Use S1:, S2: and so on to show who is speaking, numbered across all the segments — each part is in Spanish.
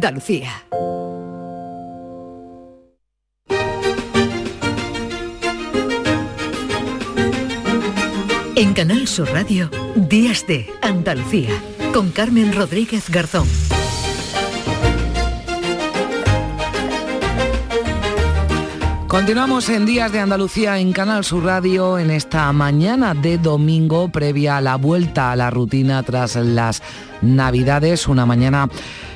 S1: Andalucía. En Canal Sur Radio, Días de Andalucía, con Carmen Rodríguez Garzón.
S2: Continuamos en Días de Andalucía en Canal Sur Radio en esta mañana de domingo previa a la vuelta a la rutina tras las Navidades, una mañana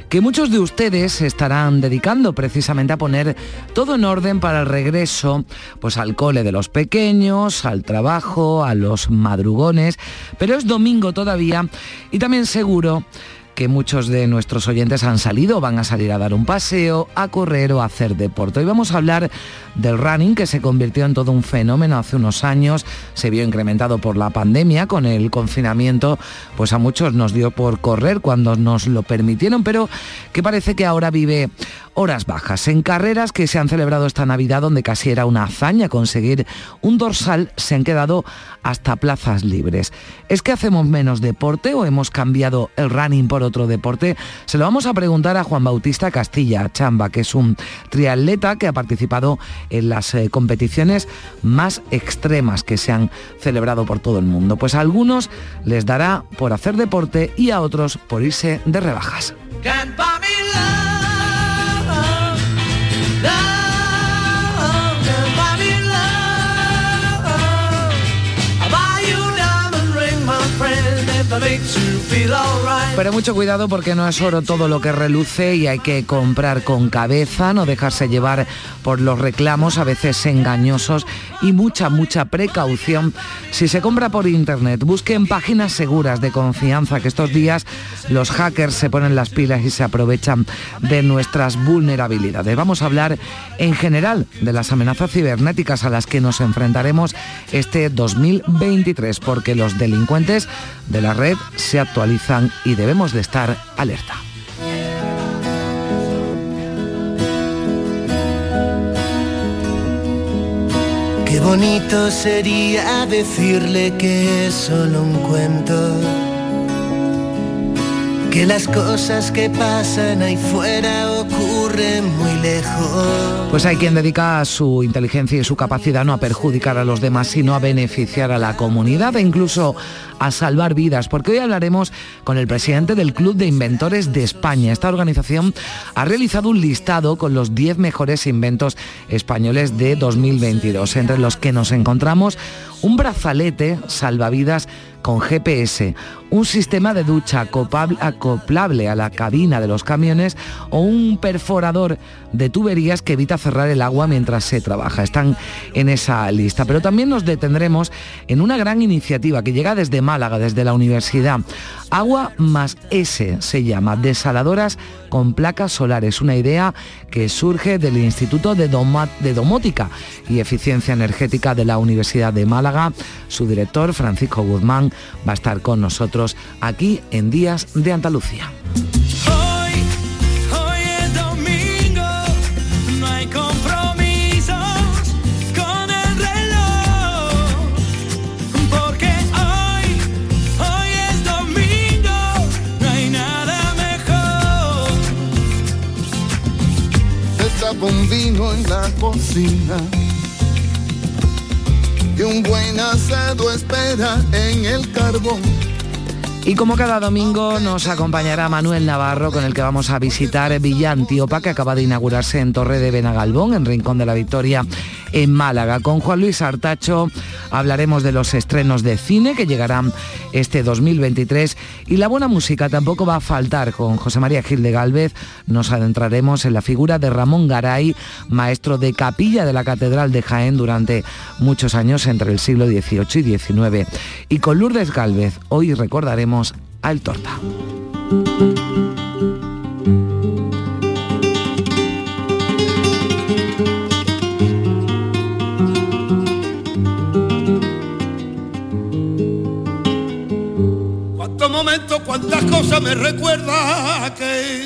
S2: que muchos de ustedes estarán dedicando precisamente a poner todo en orden para el regreso pues al cole de los pequeños, al trabajo, a los madrugones, pero es domingo todavía y también seguro que muchos de nuestros oyentes han salido, van a salir a dar un paseo, a correr o a hacer deporte. Hoy vamos a hablar del running que se convirtió en todo un fenómeno hace unos años, se vio incrementado por la pandemia, con el confinamiento, pues a muchos nos dio por correr cuando nos lo permitieron, pero que parece que ahora vive horas bajas. En carreras que se han celebrado esta Navidad, donde casi era una hazaña conseguir un dorsal, se han quedado hasta plazas libres. ¿Es que hacemos menos deporte o hemos cambiado el running por otro deporte? Se lo vamos a preguntar a Juan Bautista Castilla Chamba, que es un triatleta que ha participado en las eh, competiciones más extremas que se han celebrado por todo el mundo. Pues a algunos les dará por hacer deporte y a otros por irse de rebajas. Pero mucho cuidado porque no es oro todo lo que reluce y hay que comprar con cabeza, no dejarse llevar por los reclamos a veces engañosos y mucha, mucha precaución. Si se compra por internet, busquen páginas seguras de confianza que estos días los hackers se ponen las pilas y se aprovechan de nuestras vulnerabilidades. Vamos a hablar en general de las amenazas cibernéticas a las que nos enfrentaremos este 2023 porque los delincuentes de la red se actualizan y debemos de estar alerta.
S3: Qué bonito sería decirle que es solo un cuento que las cosas que pasan ahí fuera muy lejos.
S2: Pues hay quien dedica su inteligencia y su capacidad no a perjudicar a los demás, sino a beneficiar a la comunidad e incluso a salvar vidas, porque hoy hablaremos con el presidente del Club de Inventores de España. Esta organización ha realizado un listado con los 10 mejores inventos españoles de 2022, entre los que nos encontramos un brazalete salvavidas con GPS, un sistema de ducha acoplable a la cabina de los camiones o un perforador de tuberías que evita cerrar el agua mientras se trabaja. Están en esa lista. Pero también nos detendremos en una gran iniciativa que llega desde Málaga, desde la universidad. Agua más S se llama, desaladoras con placas solares, una idea que surge del Instituto de, de Domótica y Eficiencia Energética de la Universidad de Málaga. Su director, Francisco Guzmán, va a estar con nosotros aquí en Días de Andalucía.
S4: con vino en la cocina. Y un buen asado espera en el carbón.
S2: Y como cada domingo nos acompañará Manuel Navarro con el que vamos a visitar Villa Antíopa que acaba de inaugurarse en Torre de Benagalbón, en Rincón de la Victoria, en Málaga. Con Juan Luis Artacho hablaremos de los estrenos de cine que llegarán este 2023 y la buena música tampoco va a faltar. Con José María Gil de Galvez nos adentraremos en la figura de Ramón Garay, maestro de capilla de la Catedral de Jaén durante muchos años entre el siglo XVIII y XIX. Y con Lourdes Galvez hoy recordaremos al torta.
S5: Momentos, cuántas cosas me recuerda que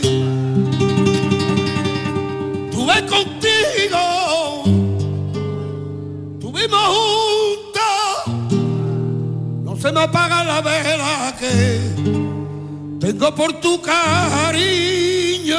S5: tuve contigo, tuvimos se me apaga la vela que tengo por tu cariño.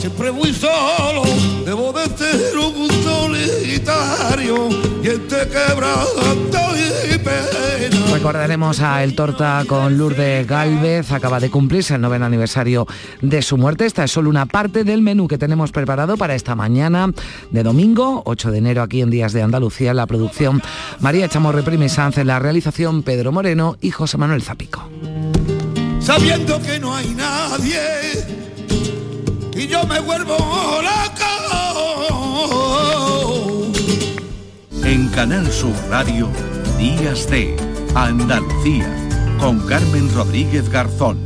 S5: Siempre muy solo, debo de ser un solitario y este quebranto y pena.
S2: Recordaremos a El Torta con Lourdes Galvez, acaba de cumplirse el noveno aniversario de su muerte. Esta es solo una parte del menú que tenemos preparado para esta mañana de domingo, 8 de enero, aquí en Días de Andalucía, la producción María Chamorre Primi Sanz, en la realización Pedro Moreno y José Manuel Zapico.
S5: Sabiendo que no hay nadie y yo me vuelvo loco.
S6: En Canal Sur Radio, Días de Andalucía, con Carmen Rodríguez Garzón.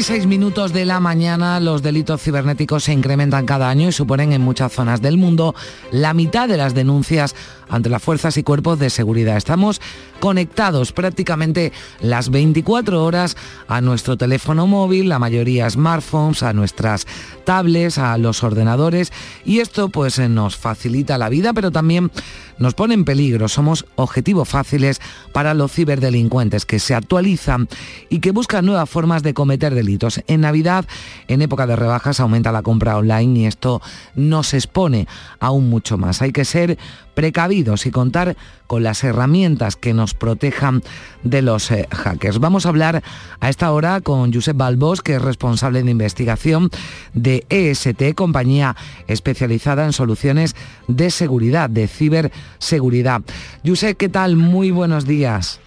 S2: Y 6 minutos de la mañana, los delitos cibernéticos se incrementan cada año y suponen en muchas zonas del mundo la mitad de las denuncias ante las fuerzas y cuerpos de seguridad. Estamos conectados prácticamente las 24 horas a nuestro teléfono móvil, la mayoría smartphones, a nuestras tablets, a los ordenadores y esto pues nos facilita la vida, pero también nos pone en peligro. Somos objetivos fáciles para los ciberdelincuentes que se actualizan y que buscan nuevas formas de cometer delitos. En Navidad, en época de rebajas, aumenta la compra online y esto nos expone aún mucho más. Hay que ser precavidos y contar con las herramientas que nos protejan de los eh, hackers. Vamos a hablar a esta hora con Josep Balbos, que es responsable de investigación de EST, compañía especializada en soluciones de seguridad, de ciberseguridad. Josep, ¿qué tal? Muy buenos días.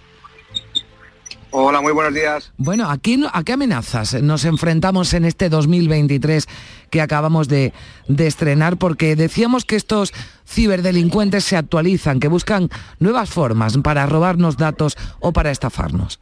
S7: Hola, muy buenos días.
S2: Bueno, ¿a qué, ¿a qué amenazas nos enfrentamos en este 2023 que acabamos de, estrenar? Porque decíamos que estos ciberdelincuentes se actualizan, que buscan nuevas formas para robarnos datos o para estafarnos.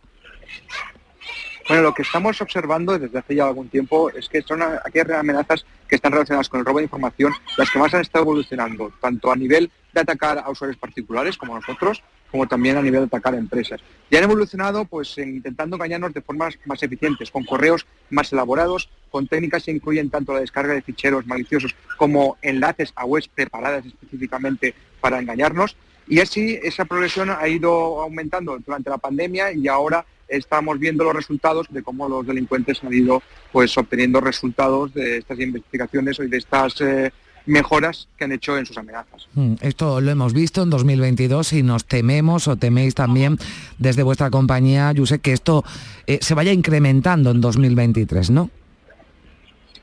S7: Bueno, lo que estamos observando desde hace ya algún tiempo es que son aquellas amenazas que están relacionadas con el robo de información las que más han estado evolucionando, tanto a nivel de atacar a usuarios particulares como nosotros, como también a nivel de atacar a empresas. Y han evolucionado pues intentando engañarnos de formas más eficientes, con correos más elaborados, con técnicas que incluyen tanto la descarga de ficheros maliciosos como enlaces a webs preparadas específicamente para engañarnos. Y así esa progresión ha ido aumentando durante la pandemia y ahora estamos viendo los resultados de cómo los delincuentes han ido pues obteniendo resultados de estas investigaciones y de estas eh, mejoras que han hecho en sus amenazas.
S2: Hmm, esto lo hemos visto en 2022 y nos tememos o teméis también desde vuestra compañía, sé que esto eh, se vaya incrementando en 2023, ¿no?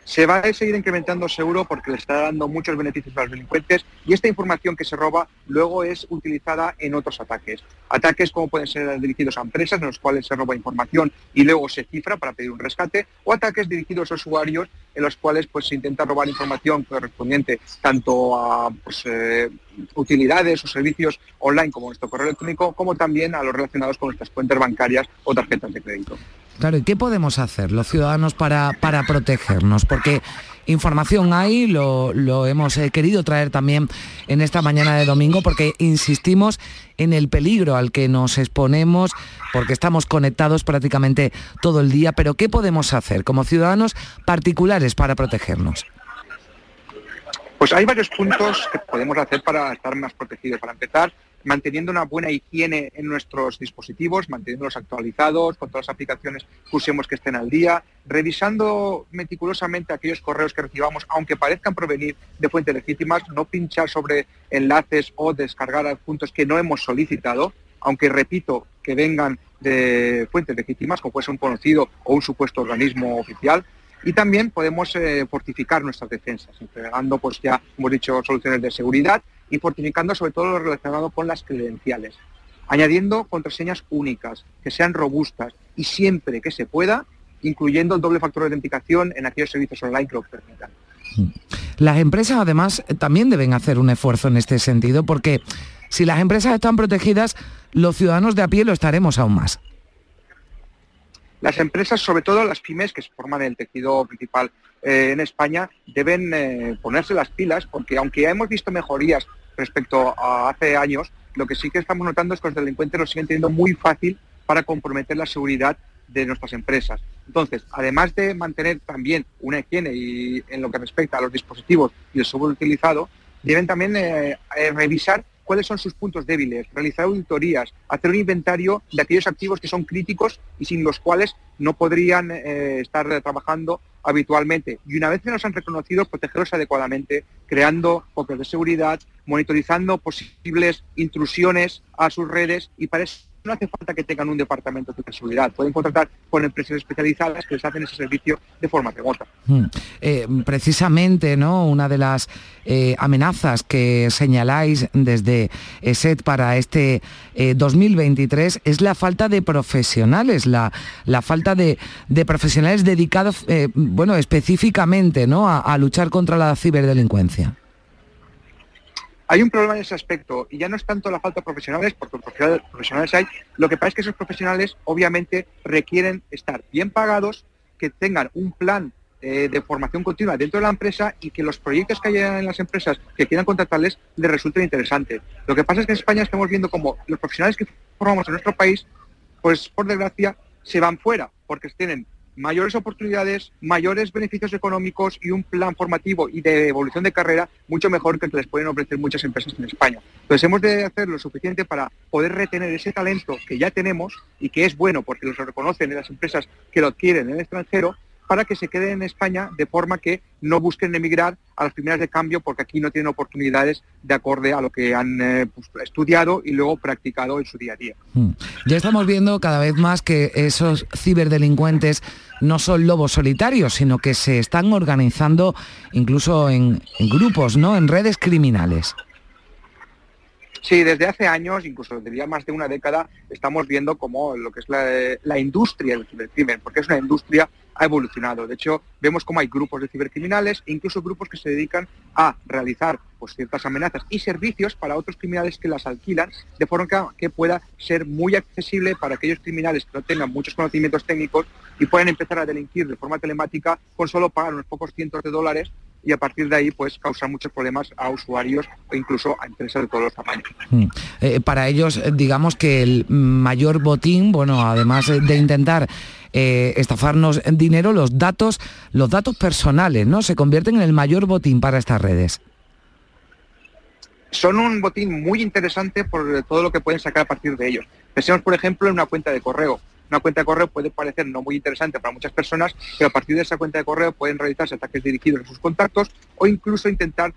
S7: Se va a seguir incrementando seguro porque le está dando muchos beneficios a los delincuentes y esta información que se roba luego es utilizada en otros ataques. Ataques como pueden ser dirigidos a empresas en los cuales se roba información y luego se cifra para pedir un rescate o ataques dirigidos a usuarios en los cuales pues, se intenta robar información correspondiente tanto a pues, eh, utilidades o servicios online como nuestro correo electrónico como también a los relacionados con nuestras cuentas bancarias o tarjetas de crédito.
S2: Claro, ¿y qué podemos hacer los ciudadanos para, para protegernos? Porque información hay, lo, hemos eh, querido traer también en esta mañana de domingo porque insistimos en el peligro al que nos exponemos porque estamos conectados prácticamente todo el día, pero ¿qué podemos hacer como ciudadanos particulares para protegernos?
S7: Pues hay varios puntos que podemos hacer para estar más protegidos. Para empezar, manteniendo una buena higiene en nuestros dispositivos, manteniéndolos actualizados, con todas las aplicaciones que usemos que estén al día, revisando meticulosamente aquellos correos que recibamos, aunque parezcan provenir de fuentes legítimas, no pinchar sobre enlaces o descargar puntos que no hemos solicitado, aunque repito que vengan de fuentes legítimas, como puede ser un conocido o un supuesto organismo oficial, y también podemos eh, fortificar nuestras defensas, entregando, pues ya hemos dicho, soluciones de seguridad y fortificando sobre todo lo relacionado con las credenciales, añadiendo contraseñas únicas, que sean robustas y siempre que se pueda, incluyendo el doble factor de autenticación en aquellos servicios online que lo permitan.
S2: Las empresas además también deben hacer un esfuerzo en este sentido porque si las empresas están protegidas, los ciudadanos de a pie lo estaremos aún más.
S7: Las empresas, sobre todo las pymes, que forman el tejido principal eh, en España, deben eh, ponerse las pilas, porque aunque ya hemos visto mejorías respecto a hace años, lo que sí que estamos notando es que los delincuentes lo siguen teniendo muy fácil para comprometer la seguridad de nuestras empresas. Entonces, además de mantener también una higiene y en lo que respecta a los dispositivos y el software utilizado, deben también eh, eh, revisar cuáles son sus puntos débiles, realizar auditorías, hacer un inventario de aquellos activos que son críticos y sin los cuales no podrían eh, estar trabajando habitualmente. Y una vez que nos han reconocido, protegerlos adecuadamente, creando copias de seguridad, monitorizando posibles intrusiones a sus redes y para eso no hace falta que tengan un departamento de seguridad, pueden contratar con empresas especializadas que les hacen ese servicio de forma remota.
S2: Eh, precisamente, ¿no? Una de las eh, amenazas que señaláis desde ESET para este 2023 eh, es la falta de profesionales, la, la falta de, profesionales dedicados, bueno, específicamente, ¿no? a luchar contra la ciberdelincuencia.
S7: Hay un problema en ese aspecto y ya no es tanto la falta de profesionales, porque profesionales hay, lo que pasa es que esos profesionales obviamente requieren estar bien pagados, que tengan un plan eh, de formación continua dentro de la empresa y que los proyectos que haya en las empresas que quieran contratarles les resulten interesantes. Lo que pasa es que en España estamos viendo como los profesionales que formamos en nuestro país, pues por desgracia, se van fuera, porque tienen mayores oportunidades, mayores beneficios económicos y un plan formativo y de evolución de carrera mucho mejor que el que les pueden ofrecer muchas empresas en España. Entonces hemos de hacer lo suficiente para poder retener ese talento que ya tenemos y que es bueno porque los reconocen en las empresas que lo adquieren en el extranjero para que se queden en España de forma que no busquen emigrar a las primeras de cambio porque aquí no tienen oportunidades de acorde a lo que han eh, pues, estudiado y luego practicado en su día a día. Hmm.
S2: Ya estamos viendo cada vez más que esos ciberdelincuentes no son lobos solitarios, sino que se están organizando incluso en, grupos, ¿no? En redes criminales.
S7: Sí, desde hace años, incluso diría más de una década, estamos viendo como lo que es la, la industria del cibercrimen, porque es una industria ha evolucionado. De hecho, vemos cómo hay grupos de cibercriminales e incluso grupos que se dedican a realizar pues, ciertas amenazas y servicios para otros criminales que las alquilan, de forma que, pueda ser muy accesible para aquellos criminales que no tengan muchos conocimientos técnicos y puedan empezar a delinquir de forma telemática con solo pagar unos pocos cientos de dólares y a partir de ahí pues causar muchos problemas a usuarios o incluso a empresas de todos los tamaños.
S2: Hmm. Eh, para ellos, eh, digamos que el mayor botín, bueno, además de intentar eh, estafarnos dinero, los datos, los datos personales, ¿no? Se convierten en el mayor botín para estas redes.
S7: Son un botín muy interesante por todo lo que pueden sacar a partir de ellos. Pensemos, por ejemplo, en una cuenta de correo. Una cuenta de correo puede parecer no muy interesante para muchas personas, pero a partir de esa cuenta de correo pueden realizarse ataques dirigidos a sus contactos o incluso intentar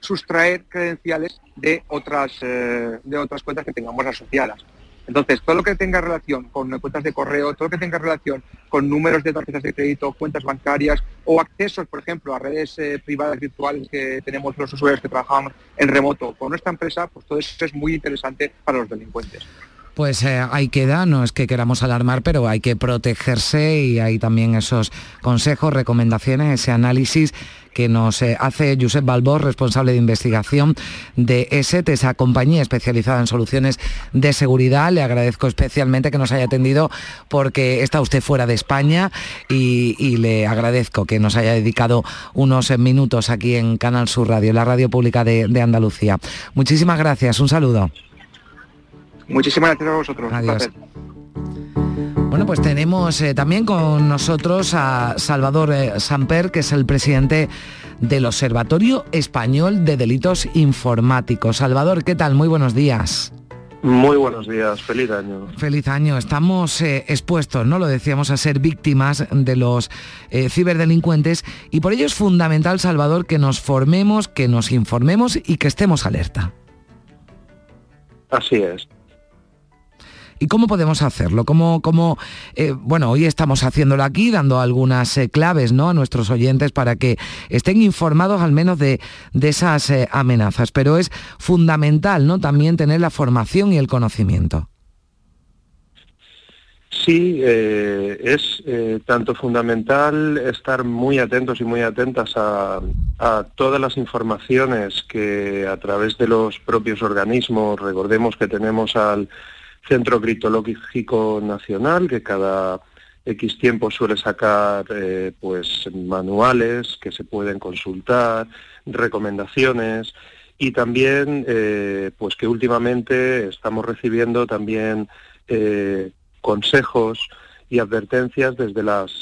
S7: sustraer credenciales de otras, eh, de otras cuentas que tengamos asociadas. Entonces, todo lo que tenga relación con cuentas de correo, todo lo que tenga relación con números de tarjetas de crédito, cuentas bancarias o accesos, por ejemplo, a redes eh, privadas virtuales que tenemos los usuarios que trabajamos en remoto con nuestra empresa, pues todo eso es muy interesante para los delincuentes.
S2: Pues eh, ahí queda, no es que queramos alarmar, pero hay que protegerse y hay también esos consejos, recomendaciones, ese análisis que nos eh, hace Josep Balbor, responsable de investigación de ESET, esa compañía especializada en soluciones de seguridad. Le agradezco especialmente que nos haya atendido porque está usted fuera de España y, le agradezco que nos haya dedicado unos minutos aquí en Canal Sur Radio, la radio pública de Andalucía. Muchísimas gracias, un saludo.
S7: Muchísimas gracias a vosotros.
S2: Adiós. Bueno, pues tenemos eh, también con nosotros a Salvador eh, Samper, que es el presidente del Observatorio Español de Delitos Informáticos. Salvador, ¿qué tal? Muy buenos días.
S8: Muy buenos días, feliz año.
S2: Feliz año. Estamos eh, expuestos, ¿no? Lo decíamos, a ser víctimas de los ciberdelincuentes y por ello es fundamental, Salvador, que nos formemos, que nos informemos y que estemos alerta.
S8: Así es.
S2: ¿Y cómo podemos hacerlo? ¿Cómo, cómo eh, bueno, hoy estamos haciéndolo aquí, dando algunas eh, claves ¿no? a nuestros oyentes para que estén informados al menos de, esas eh, amenazas. Pero es fundamental ¿no? también tener la formación y el conocimiento.
S8: Sí, es tanto fundamental estar muy atentos y muy atentas a, a, todas las informaciones que a través de los propios organismos, recordemos que tenemos al Centro Criptológico Nacional, que cada X tiempo suele sacar eh, pues manuales que se pueden consultar, recomendaciones y también eh, pues que últimamente estamos recibiendo también eh, consejos y advertencias desde las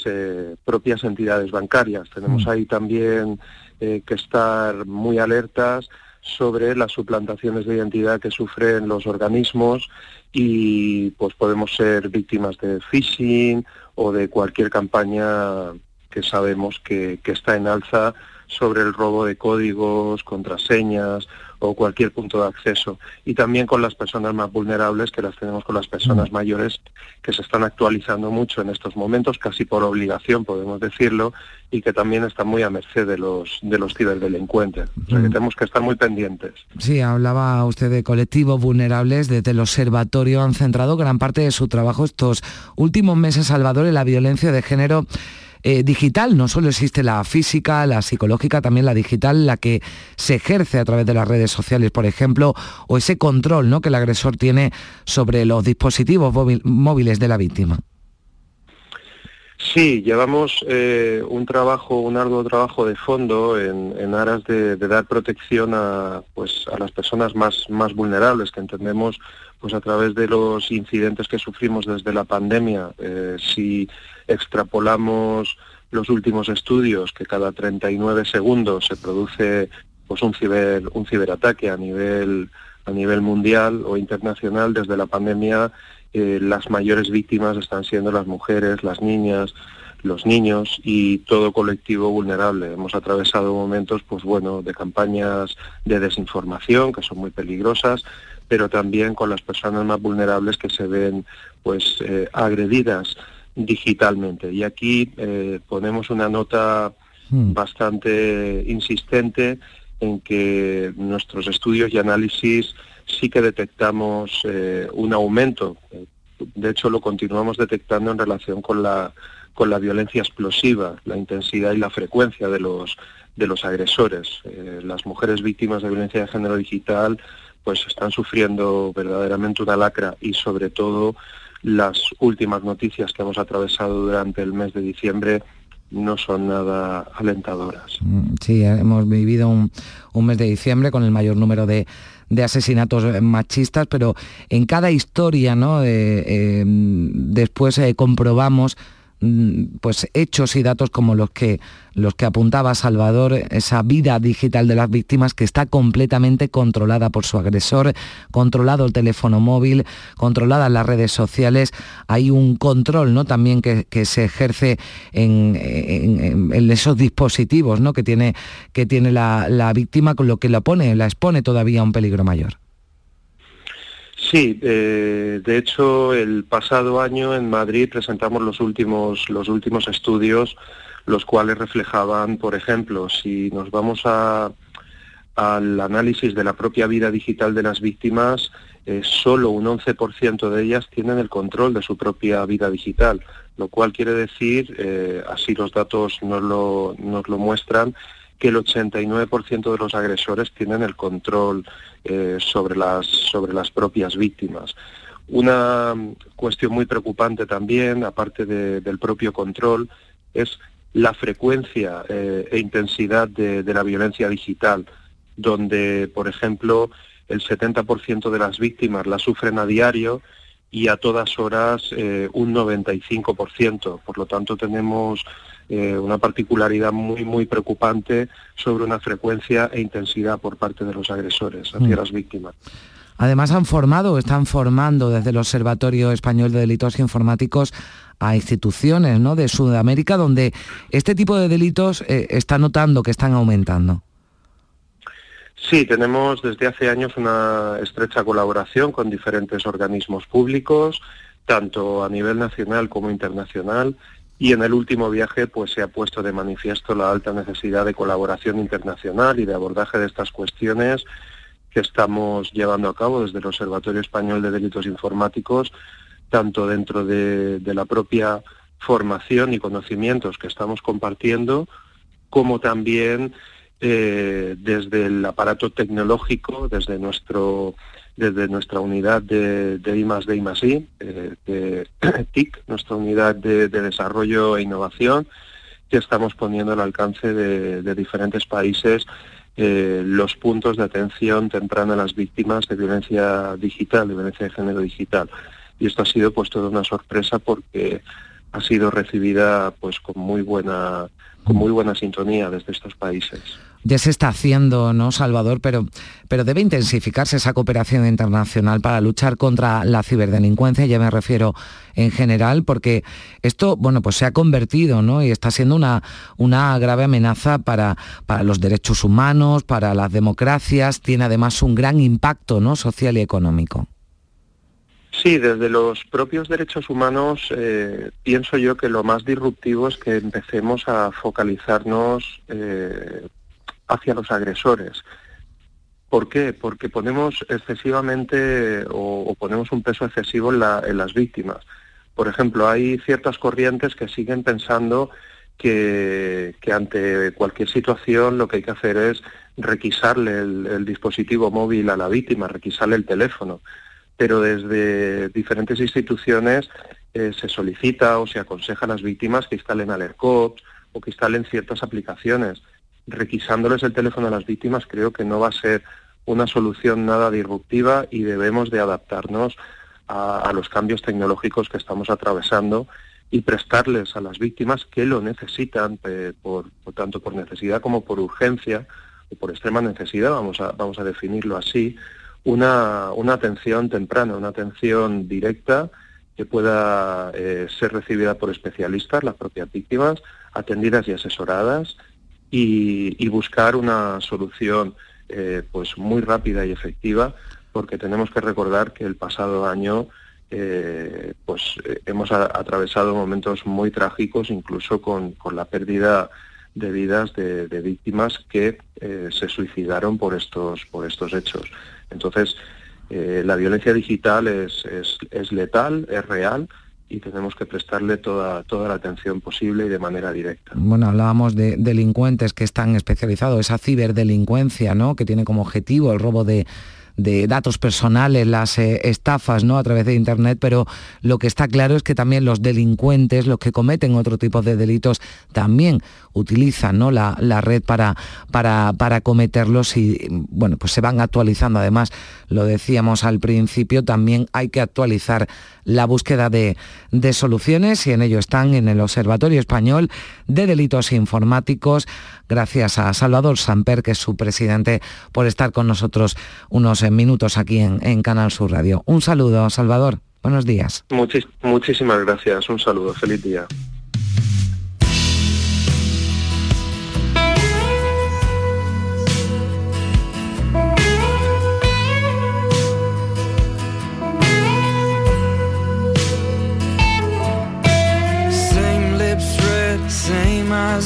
S8: propias entidades bancarias. Tenemos mm. ahí también que estar muy alertas sobre las suplantaciones de identidad que sufren los organismos y pues podemos ser víctimas de phishing o de cualquier campaña que sabemos que, que está en alza sobre el robo de códigos, contraseñas o cualquier punto de acceso. Y también con las personas más vulnerables, que las tenemos con las personas mm. mayores, que se están actualizando mucho en estos momentos, casi por obligación, podemos decirlo, y que también están muy a merced de los, de los ciberdelincuentes. O sea que mm. tenemos que estar muy pendientes.
S2: Sí, hablaba usted de colectivos vulnerables. Desde el observatorio han centrado gran parte de su trabajo estos últimos meses, Salvador, en la violencia de género eh, digital. No solo existe la física, la psicológica, también la digital, la que se ejerce a través de las redes sociales, por ejemplo, o ese control ¿no? que el agresor tiene sobre los dispositivos móviles de la víctima.
S8: Sí, llevamos eh, un trabajo, un arduo trabajo de fondo en, aras de, dar protección a, pues, a las personas más, más vulnerables, que entendemos pues a través de los incidentes que sufrimos desde la pandemia. Eh, extrapolamos los últimos estudios, que cada 39 segundos se produce pues un ciber, un ciberataque a nivel a nivel mundial o internacional desde la pandemia eh, las mayores víctimas están siendo las mujeres, las niñas, los niños y todo colectivo vulnerable. Hemos atravesado momentos, pues bueno, de campañas de desinformación que son muy peligrosas, pero también con las personas más vulnerables que se ven, pues, eh, agredidas digitalmente. Y aquí eh, ponemos una nota hmm. bastante insistente en que nuestros estudios y análisis sí que detectamos eh, un aumento. De hecho, lo continuamos detectando en relación con la, con la violencia explosiva, la intensidad y la frecuencia de los, de los agresores. Eh, las mujeres víctimas de violencia de género digital pues están sufriendo verdaderamente una lacra y sobre todo las últimas noticias que hemos atravesado durante el mes de diciembre no son nada alentadoras.
S2: Mm, sí, hemos vivido un, mes de diciembre con el mayor número de, asesinatos machistas, pero en cada historia, ¿no? Eh, eh, después eh, comprobamos pues hechos y datos como los que los que apuntaba Salvador, esa vida digital de las víctimas que está completamente controlada por su agresor, controlado el teléfono móvil, controladas las redes sociales, hay un control ¿no? también que, se ejerce en, esos dispositivos ¿no? que tiene, que tiene la, la víctima, con lo que la pone, la expone todavía a un peligro mayor.
S8: Sí, eh, de hecho el pasado año en Madrid presentamos los últimos, los últimos estudios, los cuales reflejaban, por ejemplo, si nos vamos al análisis de la propia vida digital de las víctimas, eh, solo un 11% de ellas tienen el control de su propia vida digital, lo cual quiere decir, eh, así los datos nos lo, nos lo muestran, que el 89% de los agresores tienen el control eh, sobre, las, sobre las propias víctimas. Una cuestión muy preocupante también, aparte del propio control, es la frecuencia eh, e intensidad de, la violencia digital, donde, por ejemplo, el 70% de las víctimas la sufren a diario y a todas horas eh, un 95%. Por lo tanto, tenemos eh, una particularidad muy, muy preocupante sobre una frecuencia e intensidad por parte de los agresores hacia mm. las víctimas.
S2: Además han formado, están formando desde el Observatorio Español de Delitos Informáticos a instituciones ¿no? de Sudamérica donde este tipo de delitos eh, está notando que están aumentando.
S8: Sí, tenemos desde hace años una estrecha colaboración con diferentes organismos públicos, tanto a nivel nacional como internacional, y en el último viaje pues se ha puesto de manifiesto la alta necesidad de colaboración internacional y de abordaje de estas cuestiones que estamos llevando a cabo desde el Observatorio Español de Delitos Informáticos, tanto dentro de, la propia formación y conocimientos que estamos compartiendo, como también eh, desde el aparato tecnológico, desde nuestro desde nuestra unidad de, de I I, eh, de TIC, nuestra unidad de, desarrollo e innovación, que estamos poniendo al alcance de, diferentes países eh, los puntos de atención temprana a las víctimas de violencia digital, de violencia de género digital. Y esto ha sido pues toda una sorpresa porque ha sido recibida pues con muy buena con muy buena sintonía desde estos países.
S2: Ya se está haciendo, ¿no, Salvador? Pero, pero debe intensificarse esa cooperación internacional para luchar contra la ciberdelincuencia, ya me refiero en general, porque esto, bueno, pues se ha convertido, ¿no? Y está siendo una, una grave amenaza para, para los derechos humanos, para las democracias, tiene además un gran impacto, ¿no? Social y económico.
S8: Sí, desde los propios derechos humanos eh, pienso yo que lo más disruptivo es que empecemos a focalizarnos eh, hacia los agresores. ¿Por qué? Porque ponemos excesivamente o, ponemos un peso excesivo en, las víctimas. Por ejemplo, hay ciertas corrientes que siguen pensando que, ante cualquier situación lo que hay que hacer es requisarle el dispositivo móvil a la víctima, requisarle el teléfono pero desde diferentes instituciones eh, se solicita o se aconseja a las víctimas que instalen AlertCops o que instalen ciertas aplicaciones. Requisándoles el teléfono a las víctimas creo que no va a ser una solución nada disruptiva y debemos de adaptarnos a, los cambios tecnológicos que estamos atravesando y prestarles a las víctimas que lo necesitan, por, tanto por necesidad como por urgencia o por extrema necesidad, vamos a, vamos a definirlo así, una, una atención temprana, una atención directa que pueda eh, ser recibida por especialistas, las propias víctimas, atendidas y asesoradas, y, buscar una solución eh, pues muy rápida y efectiva, porque tenemos que recordar que el pasado año eh, pues hemos atravesado momentos muy trágicos, incluso con, con la pérdida de vidas de, víctimas que se suicidaron por estos, por estos hechos. Entonces, eh, la violencia digital es, letal, es real y tenemos que prestarle toda, toda la atención posible y de manera directa.
S2: Bueno, hablábamos de delincuentes que están especializados, esa ciberdelincuencia, ¿no? que tiene como objetivo el robo de, de datos personales, las eh, estafas ¿no? a través de Internet, pero lo que está claro es que también los delincuentes, los que cometen otro tipo de delitos, también utilizan ¿no? la, red para, para, para, cometerlos y bueno, pues se van actualizando. Además, lo decíamos al principio, también hay que actualizar la búsqueda de, de soluciones y en ello están en el Observatorio Español de Delitos Informáticos. Gracias a Salvador Samper, que es su presidente, por estar con nosotros unos minutos aquí en, Canal Sur Radio. Un saludo, Salvador. Buenos días.
S8: muchísimas gracias. Un saludo. Feliz día.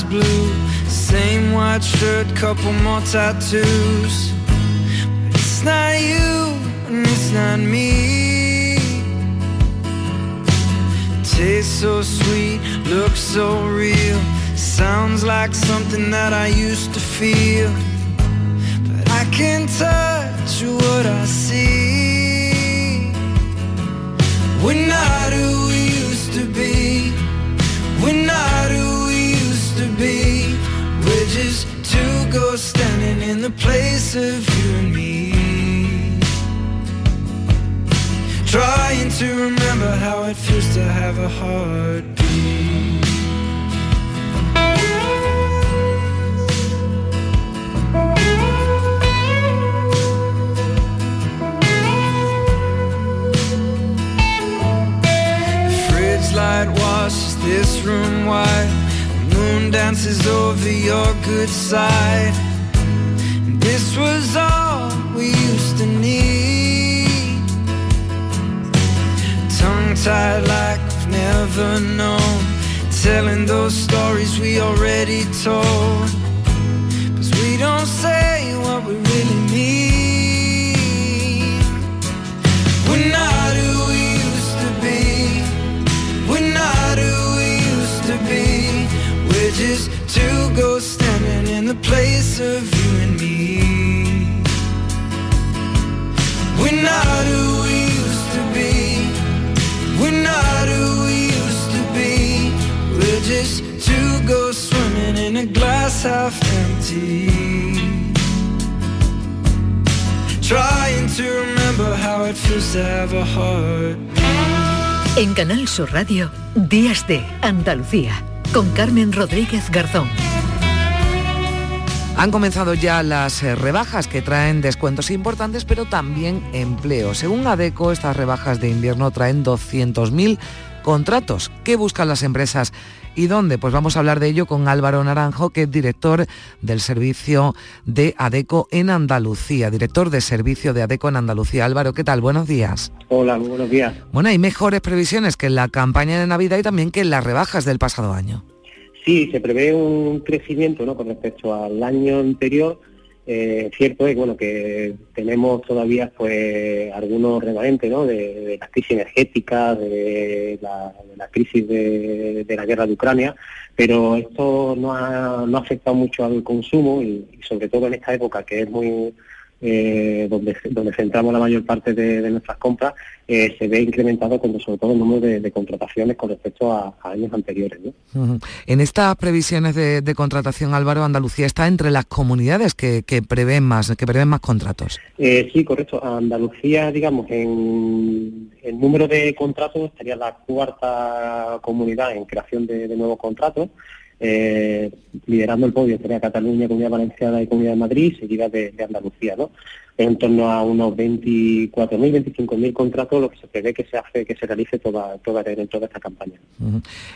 S9: blue, same white shirt, couple more tattoos. It's not you, and it's not me. Tastes so sweet, looks so real. Sounds like something that I used to feel. But I can't touch what I see. We're not who we used to be. We're not who we used to be. We're just two ghosts standing in the place of you and me. Trying to remember how it feels to have a heartbeat. Light washes this room white. The moon dances over your good side. And this was all we used to need. Tongue-tied like we've never known. Telling those stories we already told. Cause we don't say what we really mean. We're not who we used to be. We're not who we used to be. We're just two ghosts standing in the place of you and me. We're not see. Trying to remember how it feels to have a heart.
S1: En Canal Sur Radio, Días de Andalucía, con Carmen Rodríguez Garzón.
S2: Han comenzado ya las eh, rebajas que traen descuentos importantes, pero también empleo. Según ADECO, estas rebajas de invierno traen 200.000 contratos. ¿Qué buscan las empresas y dónde? Pues vamos a hablar de ello con Álvaro Naranjo, que es director del servicio de ADECO en Andalucía, director de servicio de ADECO en Andalucía. Álvaro, ¿qué tal? Buenos días.
S10: Hola, muy buenos días.
S2: Bueno, hay mejores previsiones que en la campaña de Navidad y también que en las rebajas del pasado año.
S10: Sí, se prevé un crecimiento ¿no? con respecto al año anterior. Eh, cierto es bueno que tenemos todavía pues algunos remanentes ¿no? de, la crisis energética, de la, crisis de, la guerra de Ucrania, pero esto no ha, no afectado mucho al consumo y sobre todo en esta época que es muy eh, donde, donde centramos la mayor parte de, nuestras compras, eh, se ve incrementado con sobre todo el número de, contrataciones con respecto a, años anteriores.
S2: En estas previsiones de, contratación, Álvaro, Andalucía está entre las comunidades que, prevén más, que prevén más contratos.
S10: Eh, sí, correcto. Andalucía, digamos, en el número de contratos estaría la cuarta comunidad en creación de nuevos contratos. Eh, liderando el podio estaría Cataluña, Comunidad Valenciana y Comunidad de Madrid, seguida de, Andalucía, ¿no? En torno a unos 24.000, 25.000 contratos, lo que se prevé que se hace, que se realice toda, toda, esta campaña.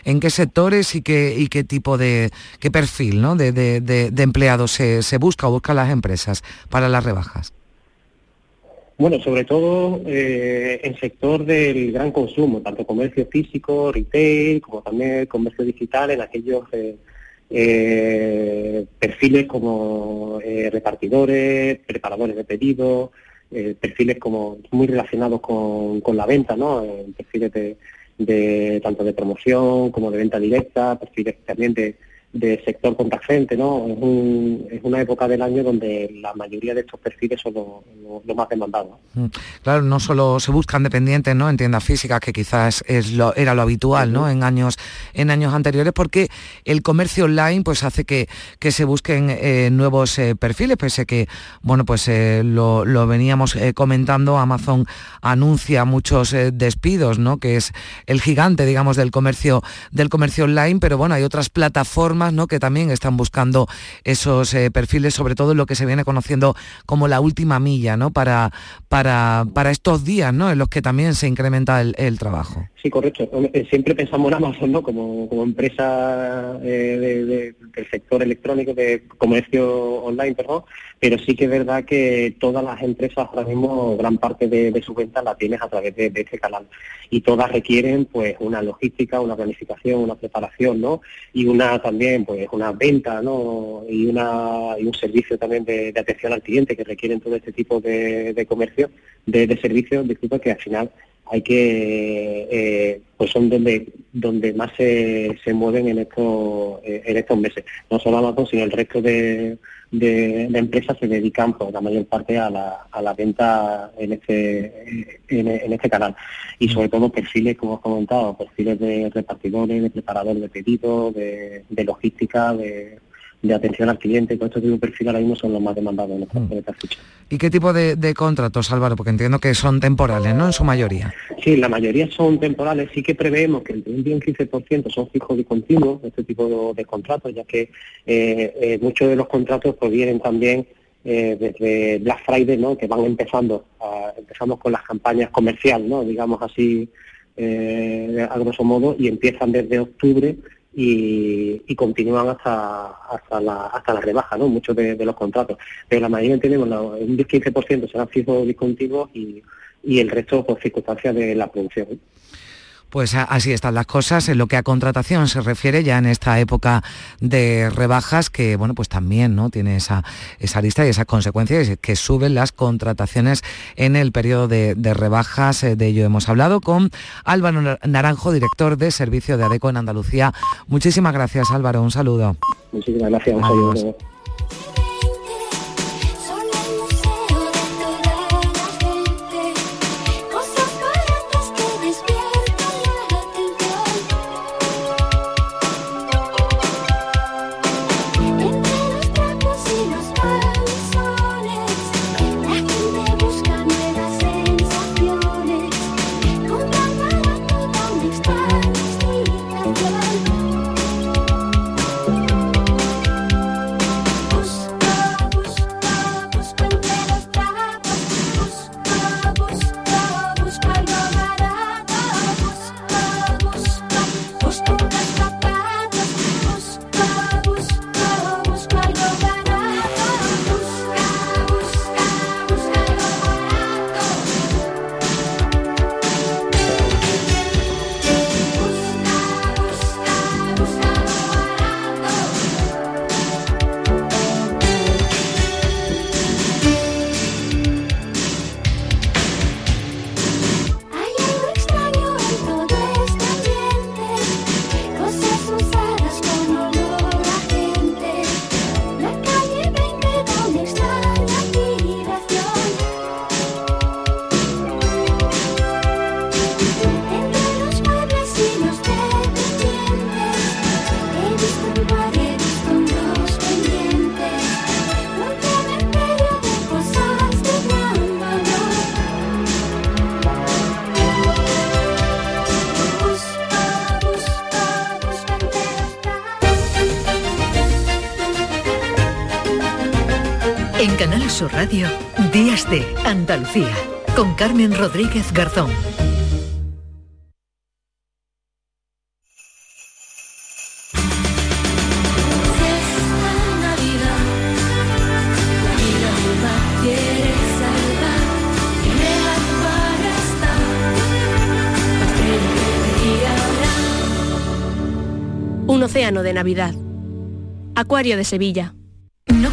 S2: ¿En qué sectores y qué, y qué tipo de, qué perfil ¿no? de, de, empleados se, se busca o buscan las empresas para las rebajas?
S10: Bueno, sobre todo eh, en sector del gran consumo, tanto comercio físico, retail, como también comercio digital, en aquellos eh, eh, perfiles como repartidores, preparadores de pedidos, perfiles como muy relacionados con, la venta, ¿no? perfiles de, de, tanto de promoción como de venta directa, perfiles también de de sector contracente, ¿no? Es, una época del año donde la mayoría de estos perfiles son los más demandados.
S2: Mm. Claro, no solo se buscan dependientes, ¿no? En tiendas físicas, que quizás es lo, era lo habitual, ¿no? En años, en años anteriores, porque el comercio online pues hace que, que se busquen eh, nuevos eh, perfiles, pese que, bueno, pues eh, lo, lo, veníamos comentando, Amazon anuncia muchos despidos, ¿no? Que es el gigante, digamos, del comercio, del comercio online, pero bueno, hay otras plataformas que también están buscando esos eh, perfiles, sobre todo lo que se viene conociendo como la última milla ¿no? para, para, para estos días ¿no? en los que también se incrementa el, trabajo.
S10: Sí, correcto. Eh, siempre pensamos en Amazon ¿no? como, empresa eh, del sector electrónico, de comercio online, perdón, pero sí que es verdad que todas las empresas ahora mismo, gran parte de, de sus ventas la tienes a través de, este canal y todas requieren pues una logística, una planificación, una preparación, ¿no? Y una también pues una venta, ¿no? Y una y un servicio también de, atención al cliente que requieren todo este tipo de, comercio, de, de servicios, disculpa que al final hay que eh, pues son donde donde más se, se mueven en estos eh, en estos meses. No solo Amazon sino el resto de, de, empresas se dedican por pues, la mayor parte a la, a la venta en este en, este canal. Y sobre todo perfiles como he comentado perfiles de repartidores de preparadores de pedidos de, de logística de de atención al cliente, con este tipo de perfil ahora mismo son los más demandados en esta, mm.
S2: ¿Y qué tipo de, contratos, Álvaro? Porque entiendo que son temporales, ¿no? En su mayoría.
S10: Sí, la mayoría son temporales. Sí que preveemos que entre un 10 y un 15% son fijos y continuos, este tipo de, contratos, ya que eh, eh, muchos de los contratos provienen también eh, desde Black Friday, ¿no? Que van empezando, empezamos con las campañas comerciales, ¿no? Digamos así, a grosso modo, y empiezan desde octubre y, continúan hasta hasta la, hasta la rebaja, ¿no? Muchos de, los contratos. Pero la mayoría tenemos un 15% serán fijos discontinuos y, y el resto por circunstancias de la producción.
S2: Pues así están las cosas en lo que a contratación se refiere ya en esta época de rebajas que bueno pues también no tiene esa, esa lista y esas consecuencias que suben las contrataciones en el periodo de, rebajas. Eh, de ello hemos hablado con Álvaro Naranjo, director de servicio de ADECO en Andalucía. Muchísimas gracias Álvaro, un saludo.
S10: Muchísimas gracias, un saludo.
S1: Su Radio, Días de Andalucía, con Carmen Rodríguez Garzón.
S11: Un océano de Navidad. Acuario de Sevilla.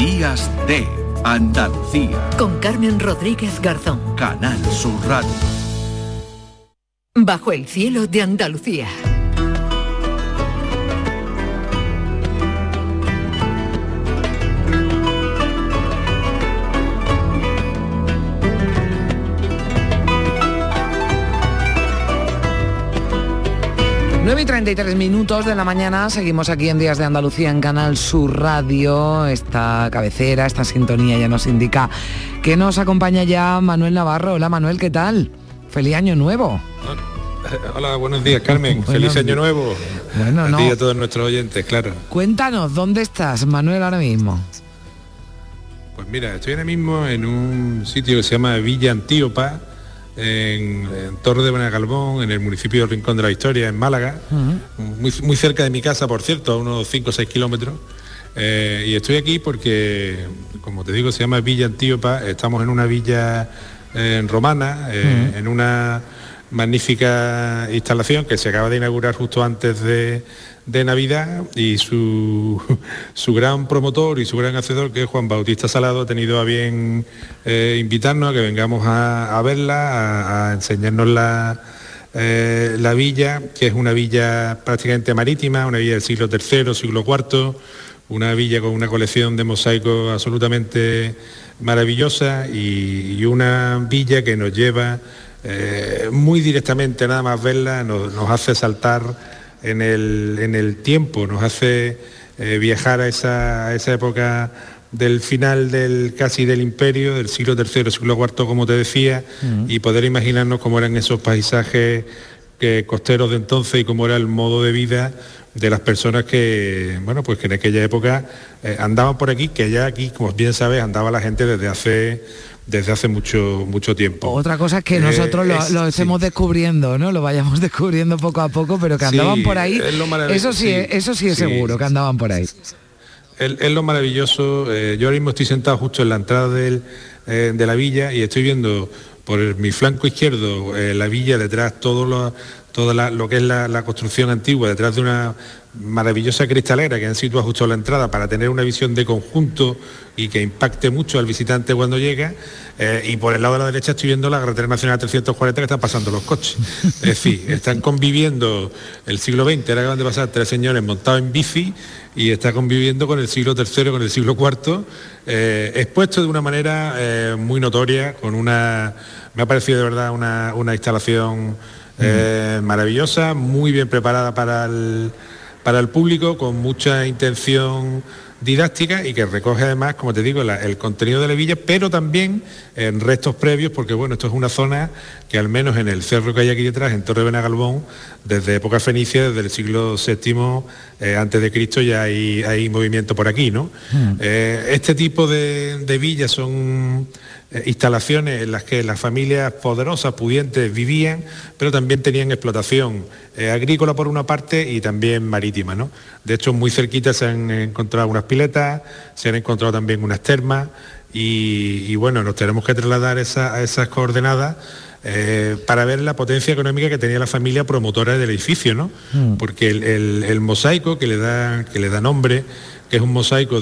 S6: Días de Andalucía.
S1: Con Carmen Rodríguez Garzón.
S6: Canal Sur Radio.
S1: Bajo el cielo de Andalucía.
S2: 9 y 33 minutos de la mañana, seguimos aquí en Días de Andalucía en Canal Sur Radio. Esta cabecera, esta sintonía ya nos indica que nos acompaña ya Manuel Navarro. Hola Manuel, ¿qué tal? Feliz año nuevo.
S12: Hola, buenos días Carmen, feliz año nuevo.
S2: Bueno,
S12: no. a todos nuestros oyentes, claro.
S2: Cuéntanos, ¿dónde estás, Manuel, ahora mismo?
S12: Pues mira, estoy ahora mismo en un sitio que se llama Villa Antíopa, en, Torre de Benagalbón, en el municipio de Rincón de la Historia, en Málaga, muy, muy, cerca de mi casa, por cierto, a unos 5 o 6 kilómetros. Eh, y estoy aquí porque, como te digo, se llama Villa Antíopa, estamos en una villa eh, romana, eh, en una magnífica instalación que se acaba de inaugurar justo antes de, de Navidad y su, su, gran promotor y su gran hacedor, que es Juan Bautista Salado, ha tenido a bien eh, invitarnos a que vengamos a, verla, a, enseñarnos la, eh, la villa, que es una villa prácticamente marítima, una villa del siglo III, siglo IV, una villa con una colección de mosaicos absolutamente maravillosa y, una villa que nos lleva eh, muy directamente, nada más verla, nos, nos hace saltar en el, tiempo, nos hace eh, viajar a esa, época del final del casi del imperio, del siglo III, siglo IV, como te decía, y poder imaginarnos cómo eran esos paisajes eh, costeros de entonces y cómo era el modo de vida de las personas que, bueno, pues que en aquella época eh, andaban por aquí, que ya aquí, como bien sabes, andaba la gente desde hace desde hace mucho mucho tiempo.
S2: Otra cosa es que eh, nosotros lo, estemos descubriendo, ¿no? Lo vayamos descubriendo poco a poco, pero que andaban por ahí. eso sí, eso sí es seguro, que andaban por ahí.
S12: Es, lo maravilloso. Eh, yo ahora mismo estoy sentado justo en la entrada del, eh, de la villa y estoy viendo por mi flanco izquierdo la villa, detrás todos los, toda lo que es la, construcción antigua detrás de una maravillosa cristalera que han situado justo a la entrada para tener una visión de conjunto y que impacte mucho al visitante cuando llega. Eh, y por el lado de la derecha estoy viendo la carretera nacional 340 que están pasando los coches. Es decir, están conviviendo el siglo XX, ahora acaban de pasar tres señores montados en bici y está conviviendo con el siglo III, con el siglo IV, eh, expuesto de una manera eh, muy notoria, con una, me ha parecido de verdad una, instalación eh, maravillosa, muy bien preparada para el, para el público, con mucha intención didáctica y que recoge además, como te digo, el contenido de la villa, pero también en restos previos, porque bueno, esto es una zona que al menos en el cerro que hay aquí detrás, en Torre Benagalbón, desde época fenicia, desde el siglo VII eh, antes de Cristo ya hay, hay, movimiento por aquí, ¿no? Hmm. Eh, este tipo de, de villas son eh, instalaciones en las que las familias poderosas, pudientes, vivían, pero también tenían explotación eh, agrícola por una parte y también marítima. ¿no? De hecho, muy cerquita se han encontrado unas piletas, se han encontrado también unas termas y, bueno, nos tenemos que trasladar a esas coordenadas. Eh, para ver la potencia económica que tenía la familia promotora del edificio, ¿no? Mm. Porque el, mosaico que le da, que le da nombre que es un mosaico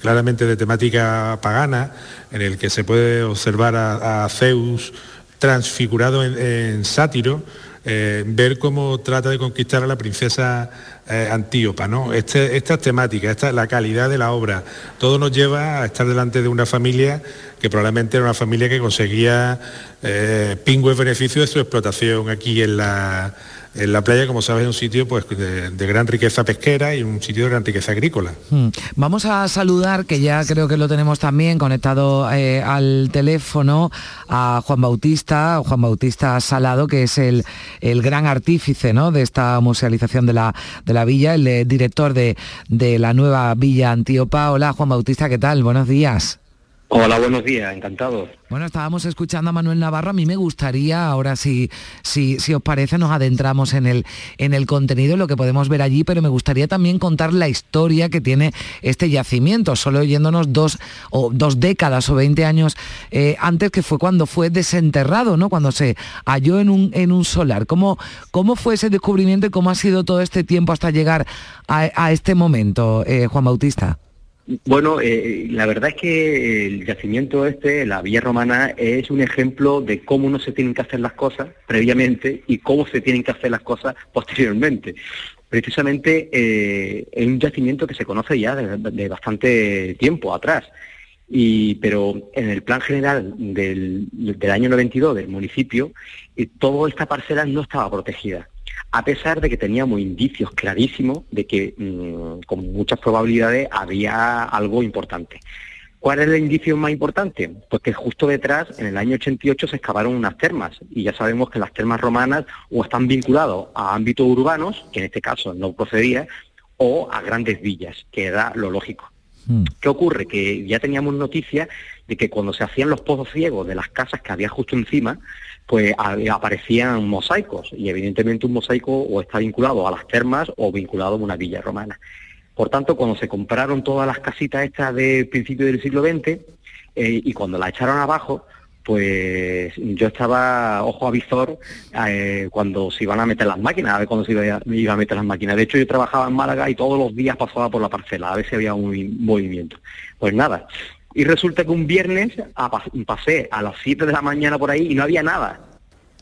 S12: claramente de temática pagana, en el que se puede observar a, Zeus transfigurado en, sátiro, eh, ver cómo trata de conquistar a la princesa eh, Antíopa. ¿no? Este, estas temáticas, esta, la calidad de la obra, todo nos lleva a estar delante de una familia que probablemente era una familia que conseguía eh, pingües beneficios de su explotación aquí en la en la playa, como sabes, es un sitio pues, de, gran riqueza pesquera y un sitio de gran riqueza agrícola.
S2: Hmm. Vamos a saludar, que ya creo que lo tenemos también conectado eh, al teléfono, a Juan Bautista, Juan Bautista Salado, que es el, el gran artífice ¿no? de esta musealización de la, de la villa, el eh, director de, de la nueva Villa Antíopa. Hola, Juan Bautista, ¿qué tal? Buenos días.
S13: Hola, buenos días, encantado.
S2: Bueno, estábamos escuchando a Manuel Navarro. A mí me gustaría, ahora si, si, si os parece, nos adentramos en el, en el contenido, lo que podemos ver allí, pero me gustaría también contar la historia que tiene este yacimiento, solo oyéndonos dos, o, dos décadas o 20 años eh, antes, que fue cuando fue desenterrado, ¿no? Cuando se halló en un, en un solar. ¿Cómo, ¿Cómo fue ese descubrimiento y cómo ha sido todo este tiempo hasta llegar a, este momento, eh, Juan Bautista?
S13: Bueno, eh, la verdad es que el yacimiento este, la Villa Romana, es un ejemplo de cómo no se tienen que hacer las cosas previamente y cómo se tienen que hacer las cosas posteriormente. Precisamente eh, es un yacimiento que se conoce ya de, bastante tiempo atrás. Y, pero en el plan general del, del año 92 del municipio, eh, toda esta parcela no estaba protegida a pesar de que teníamos indicios clarísimos de que mm, con muchas probabilidades había algo importante. ¿Cuál es el indicio más importante? Pues que justo detrás, en el año 88, se excavaron unas termas y ya sabemos que las termas romanas o están vinculados a ámbitos urbanos, que en este caso no procedía, o a grandes villas, que era lo lógico. Hmm. ¿Qué ocurre? Que ya teníamos noticias de que cuando se hacían los pozos ciegos de las casas que había justo encima, pues aparecían mosaicos y evidentemente un mosaico o está vinculado a las termas o vinculado a una villa romana. Por tanto, cuando se compraron todas las casitas estas de principio del siglo XX eh, y cuando la echaron abajo, pues yo estaba ojo a visor eh, cuando se iban a meter las máquinas, a ver cuándo se iba, a meter las máquinas. De hecho, yo trabajaba en Málaga y todos los días pasaba por la parcela, a ver si había un movimiento. Pues nada, y resulta que un viernes pasé a las 7 de la mañana por ahí y no había nada.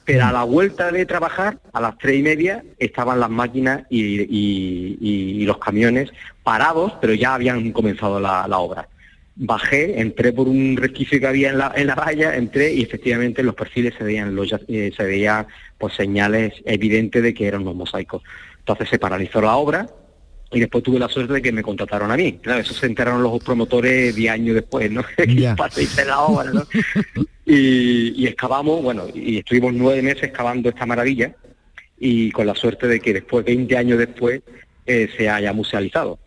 S13: Pero a la vuelta de trabajar, a las tres y media, estaban las máquinas y, los camiones parados, pero ya habían comenzado la, obra. Bajé, entré por un resquicio que había en la, en la valla, entré y efectivamente en los perfiles se veían, los, eh, se veían pues, señales evidentes de que eran unos mosaicos. Entonces se paralizó la obra, y después tuve la suerte de que me contrataron a mí. Claro, eso se enteraron los promotores 10 años después, ¿no? la obra, ¿no? y, y excavamos, bueno, y estuvimos nueve meses excavando esta maravilla y con la suerte de que después, 20 años después, eh, se haya musealizado.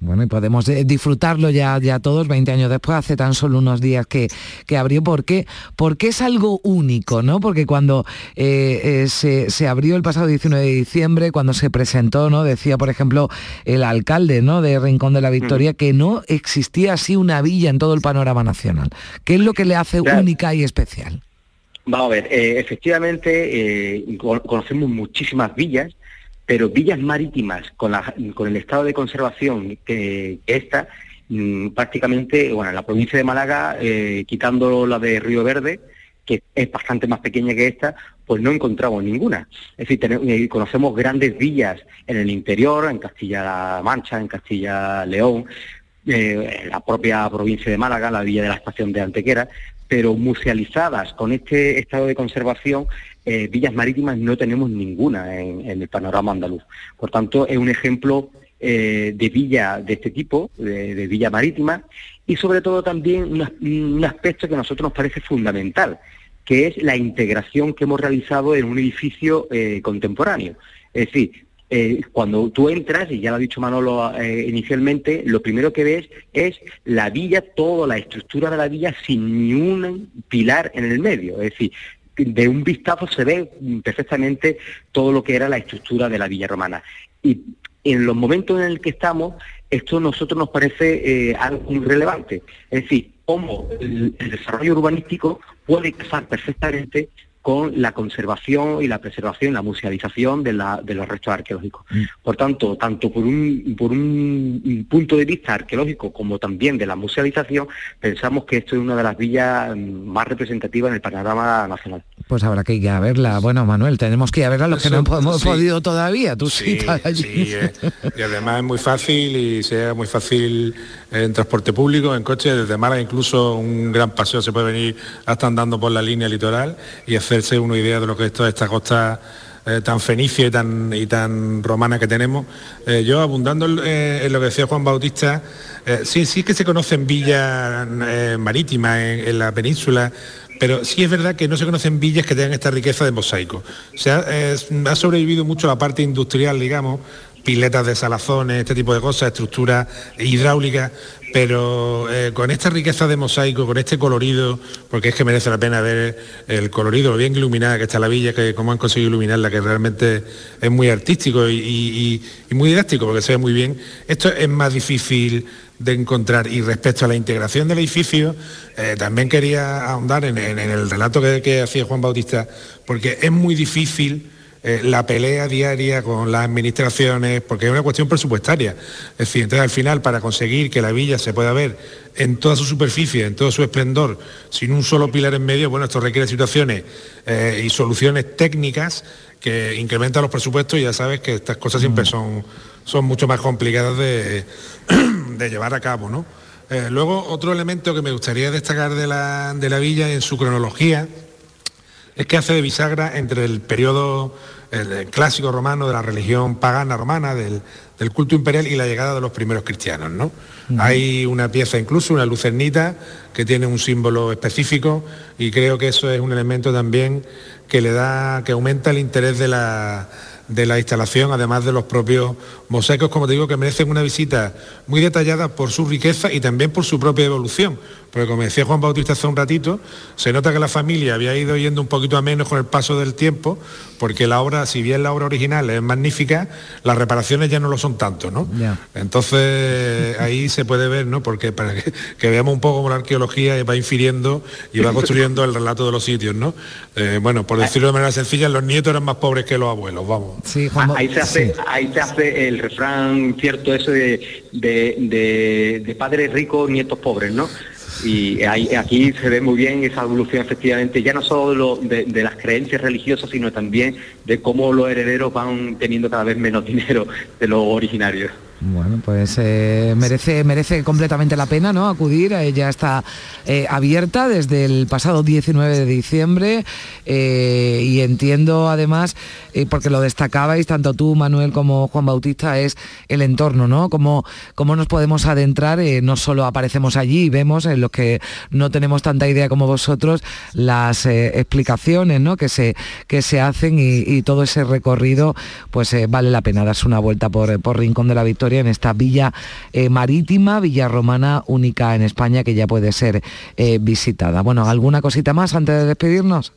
S2: bueno, y podemos eh, disfrutarlo ya, ya todos 20 años después, hace tan solo unos días que, que abrió. ¿Por qué? Porque es algo único, ¿no? Porque cuando eh, se, abrió el pasado 19 de diciembre, cuando se presentó, ¿no? Decía, por ejemplo, el alcalde ¿no? de Rincón de la Victoria que no existía así una villa en todo el panorama nacional. ¿Qué es lo que le hace única y especial?
S13: Vamos a ver, eh, efectivamente eh, conocemos muchísimas villas, pero villas marítimas con, con el estado de conservación que, esta, mm, prácticamente, bueno, en la provincia de Málaga, eh, quitando la de Río Verde, que es bastante más pequeña que esta, pues no encontramos ninguna. Es decir, conocemos grandes villas en el interior, en Castilla-La Mancha, en Castilla-León, en la propia provincia de Málaga, la villa de la estación de Antequera, pero musealizadas con este estado de conservación, eh, villas marítimas no tenemos ninguna en, el panorama andaluz. Por tanto, es un ejemplo eh, de villa de este tipo, de, villa marítima, y sobre todo también un, aspecto que a nosotros nos parece fundamental, que es la integración que hemos realizado en un edificio eh, contemporáneo. Es decir, cuando tú entras, y ya lo ha dicho Manolo inicialmente, lo primero que ves es la villa, toda la estructura de la villa sin ni un pilar en el medio. Es decir, de un vistazo se ve perfectamente todo lo que era la estructura de la villa romana. Y en los momentos en el que estamos, esto a nosotros nos parece eh, algo muy relevante. Es decir, cómo el, el desarrollo urbanístico puede casar perfectamente con la conservación y la preservación, la musealización de, los restos arqueológicos. Mm. Por tanto, tanto por un, por un punto de vista arqueológico como también de la musealización, pensamos que esto es una de las villas más representativas en el panorama nacional.
S2: Pues habrá que ir a verla. Bueno, Manuel, tenemos que ir a verla los que no hemos podido todavía. Tú
S12: sí, allí. Eh. y además es muy fácil y sea muy fácil en transporte público, en coche, desde Málaga incluso un gran paseo se puede venir hasta andando por la línea litoral y hacerse una idea de lo que es toda esta costa eh, tan fenicia y tan, y tan romana que tenemos. Eh, yo abundando en lo que decía Juan Bautista, sí, sí que se conocen villas marítimas en, la península, pero sí es verdad que no se conocen villas que tengan esta riqueza de mosaico. O sea, ha sobrevivido mucho la parte industrial, digamos, piletas de salazones, este tipo de cosas, estructuras hidráulicas, pero eh, con esta riqueza de mosaico, con este colorido, porque es que merece la pena ver el colorido, lo bien iluminada que está la villa, que cómo han conseguido iluminarla, que realmente es muy artístico y, muy didáctico, porque se ve muy bien. Esto es más difícil de encontrar. Y respecto a la integración del edificio, eh, también quería ahondar en, el relato que hacía Juan Bautista, porque es muy difícil eh, la pelea diaria con las administraciones, porque es una cuestión presupuestaria. Es decir, entonces al final, para conseguir que la villa se pueda ver en toda su superficie, en todo su esplendor, sin un solo pilar en medio, bueno, esto requiere situaciones eh, y soluciones técnicas que incrementan los presupuestos y ya sabes que estas cosas siempre mm. son, son mucho más complicadas de, llevar a cabo, ¿no? Eh, luego, otro elemento que me gustaría destacar de la, de la villa en su cronología es que hace de bisagra entre el periodo el clásico romano de la religión pagana romana, del, culto imperial y la llegada de los primeros cristianos. ¿no? Hay una pieza incluso, una lucernita, que tiene un símbolo específico y creo que eso es un elemento también que le da, que aumenta el interés de la, de la instalación, además de los propios mosaicos, como te digo, que merecen una visita muy detallada por su riqueza y también por su propia evolución. Porque como decía Juan Bautista hace un ratito, se nota que la familia había ido yendo un poquito a menos con el paso del tiempo, porque la obra, si bien la obra original es magnífica, las reparaciones ya no lo son tanto, ¿no? Entonces ahí se puede ver, ¿no? Porque para que, veamos un poco cómo la arqueología va infiriendo y va construyendo el relato de los sitios, ¿no? Eh, bueno, por decirlo de manera sencilla, los nietos eran más pobres que los abuelos, vamos.
S13: Sí, ahí, se hace, ahí se hace el refrán cierto eso de, de padres ricos, nietos pobres, ¿no? y aquí se ve muy bien esa evolución efectivamente, ya no solo de, de, las creencias religiosas, sino también de cómo los herederos van teniendo cada vez menos dinero de los originarios.
S2: Bueno, pues eh, merece, merece completamente la pena ¿no? acudir. Ella está eh, abierta desde el pasado 19 de diciembre eh, y entiendo además, porque lo destacabais tanto tú, Manuel, como Juan Bautista, es el entorno, ¿no? Cómo, cómo nos podemos adentrar, no solo aparecemos allí y vemos en los que no tenemos tanta idea como vosotros las explicaciones ¿no? que, se, que se hacen y, todo ese recorrido, pues vale la pena darse una vuelta por, por Rincón de la Victoria en esta villa eh, marítima, villa romana única en España que ya puede ser eh, visitada. Bueno, ¿alguna cosita más antes de despedirnos?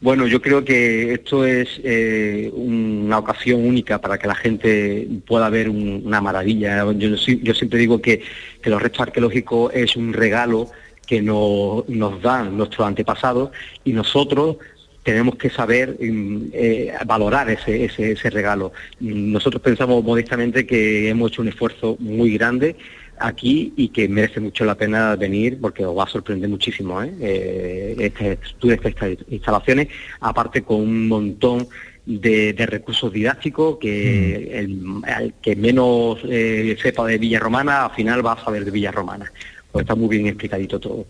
S13: Bueno, yo creo que esto es eh, una ocasión única para que la gente pueda ver una maravilla. Yo, siempre digo que, los restos arqueológicos es un regalo que no- nos dan nuestros antepasados y nosotros tenemos que saber mm, eh, valorar ese, ese, regalo. Nosotros pensamos modestamente que hemos hecho un esfuerzo muy grande aquí y que merece mucho la pena venir porque os va a sorprender muchísimo ¿eh? Eh, esta estructura, estas instalaciones, aparte con un montón de, de recursos didácticos que el, al que menos eh, sepa de Villa Romana al final va a saber de Villa Romana. Pues está muy bien explicadito todo.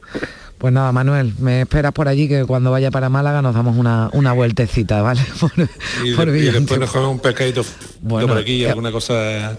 S14: Pues nada, Manuel, me esperas por allí que cuando vaya para Málaga nos damos una, una vueltecita, ¿vale? Por,
S12: Y,
S14: por
S12: de- y
S14: Villa
S12: después nos comemos un pescadito
S14: Bueno,
S12: por aquí, alguna cosa.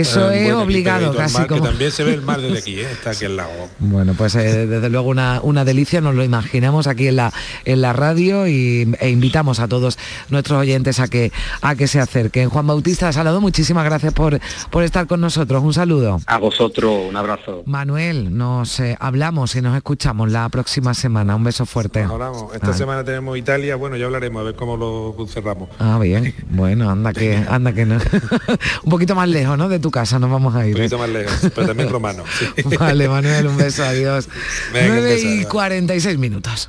S14: Eso
S12: eh,
S14: es obligado, casi
S12: mar,
S14: como-
S12: Que también se ve el mar desde aquí, ¿eh? está aquí al lado.
S14: Bueno, pues eh, desde luego una, una delicia, nos lo imaginamos aquí en la, en la radio y, e invitamos a todos nuestros oyentes a que, a que se acerquen. Juan Bautista Salado, muchísimas gracias por, por estar con nosotros. Un saludo.
S13: A vosotros, un abrazo.
S14: Manuel, nos eh, hablamos y nos escuchamos la próxima semana. Un beso fuerte.
S12: Hablamos. Esta
S14: Vale.
S12: semana tenemos Italia, bueno, ya hablaremos a ver cómo lo cerramos.
S14: Ah, bien. Bueno, anda que, anda que no. un poquito más lejos, ¿no? De tu casa nos vamos a ir.
S12: Un poquito más lejos, pero también romano. sí.
S14: Vale, Manuel, un beso, adiós.
S12: Venga, un
S14: 9
S12: beso,
S14: y
S12: adiós.
S14: 46 minutos.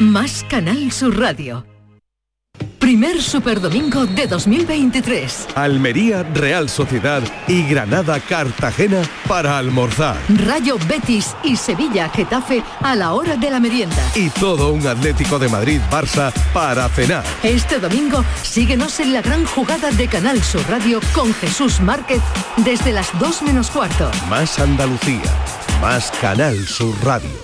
S1: Más Canal Sur Radio. Primer Superdomingo de 2023.
S6: Almería, Real Sociedad y Granada, Cartagena para almorzar.
S1: Rayo Betis y Sevilla Getafe a la hora de la merienda.
S6: Y todo un Atlético de Madrid, Barça para cenar.
S1: Este domingo síguenos en la gran jugada de Canal Sur Radio con Jesús Márquez desde las 2 menos cuarto.
S6: Más Andalucía, más Canal Sur Radio.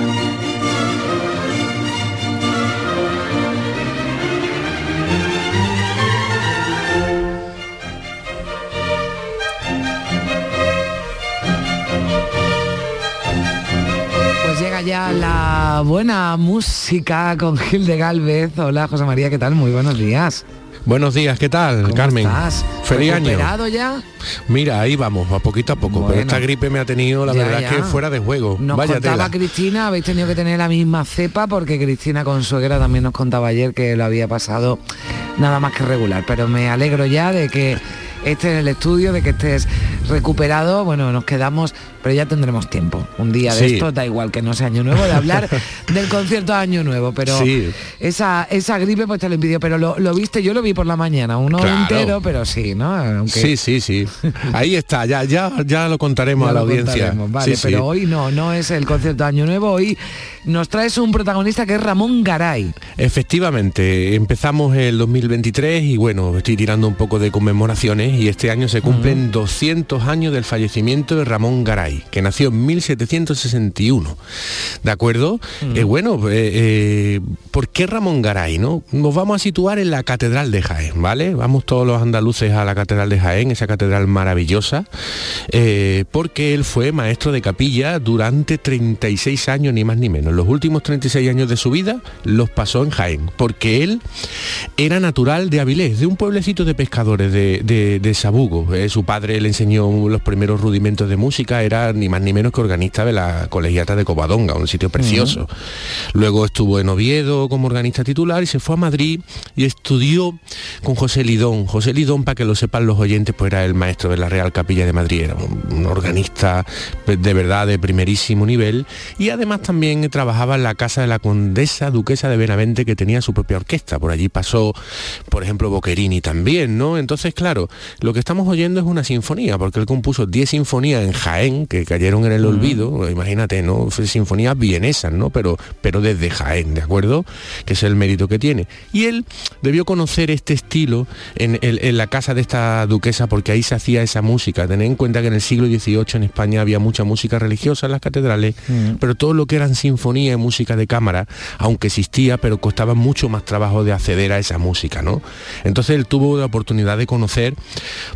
S14: Llega ya la buena música con Gil de Galvez. Hola José María, ¿qué tal? Muy buenos días.
S15: Buenos días, ¿qué tal,
S14: ¿Cómo
S15: Carmen?
S14: estás?
S15: Feliz año.
S14: ¿Recuperado ya?
S15: Mira, ahí vamos, a poquito a poco, pero esta gripe me ha tenido, la
S14: Ya,
S15: verdad
S14: ya.
S15: que fuera de juego.
S14: Nos
S15: Vaya
S14: contaba
S15: tela.
S14: Cristina, habéis tenido que tener la misma cepa porque Cristina Consuegra también nos contaba ayer que lo había pasado nada más que regular. Pero me alegro ya de que estés en el estudio, de que estés
S2: recuperado, bueno, nos quedamos, pero ya tendremos tiempo. Un día de
S15: Sí.
S2: esto, da igual que no sea año nuevo, de hablar del concierto de año nuevo, pero
S15: Sí.
S2: esa, esa gripe pues te lo impidió, pero lo, lo viste, yo lo vi por la mañana, uno
S15: Claro.
S2: entero, pero sí, ¿no? Aunque
S15: Sí, sí, sí. Ahí está, ya, ya, ya lo contaremos
S2: ya
S15: a la
S2: lo
S15: audiencia.
S2: contaremos, Vale,
S15: Sí,
S2: pero hoy no, no es el concierto de Año Nuevo, hoy nos traes un protagonista que es Ramón Garay.
S15: Efectivamente, empezamos el 2023 y bueno, estoy tirando un poco de conmemoraciones y este año se cumplen 200 años del fallecimiento de Ramón Garay, que nació en 1761. ¿De acuerdo? Eh, bueno, eh, eh, ¿por qué Ramón Garay? No? Nos vamos a situar en la Catedral de Jaén, ¿vale? Vamos todos los andaluces a la Catedral de Jaén, esa catedral maravillosa, eh, porque él fue maestro de capilla durante 36 años, ni más ni menos. Los últimos 36 años de su vida los pasó en Jaén, porque él era natural de Avilés, de un pueblecito de pescadores de, de- de Sabugo. Eh, su padre le enseñó los primeros rudimentos de música, era ni más ni menos que organista de la colegiata de Covadonga, un sitio precioso. Luego estuvo en Oviedo como organista titular y se fue a Madrid y estudió con José Lidón. José Lidón, para que lo sepan los oyentes, pues era el maestro de la Real Capilla de Madrid, era un, un organista pues, de verdad de primerísimo nivel y además también trabajaba en la casa de la condesa duquesa de Benavente que tenía su propia orquesta. Por allí pasó, por ejemplo, Boccherini también, ¿no? Entonces, claro, lo que estamos oyendo es una sinfonía, porque él compuso 10 sinfonías en Jaén, que cayeron en el olvido, imagínate, ¿no? Sinfonías vienesas, ¿no? Pero, pero desde Jaén, ¿de acuerdo? Que es el mérito que tiene. Y él debió conocer este estilo en, en- en la casa de esta duquesa, porque ahí se hacía esa música. Tened en cuenta que en el siglo XVIII en España había mucha música religiosa en las catedrales, pero todo lo que eran sinfonía y música de cámara, aunque existía, pero costaba mucho más trabajo de acceder a esa música, ¿no? Entonces él tuvo la oportunidad de conocer,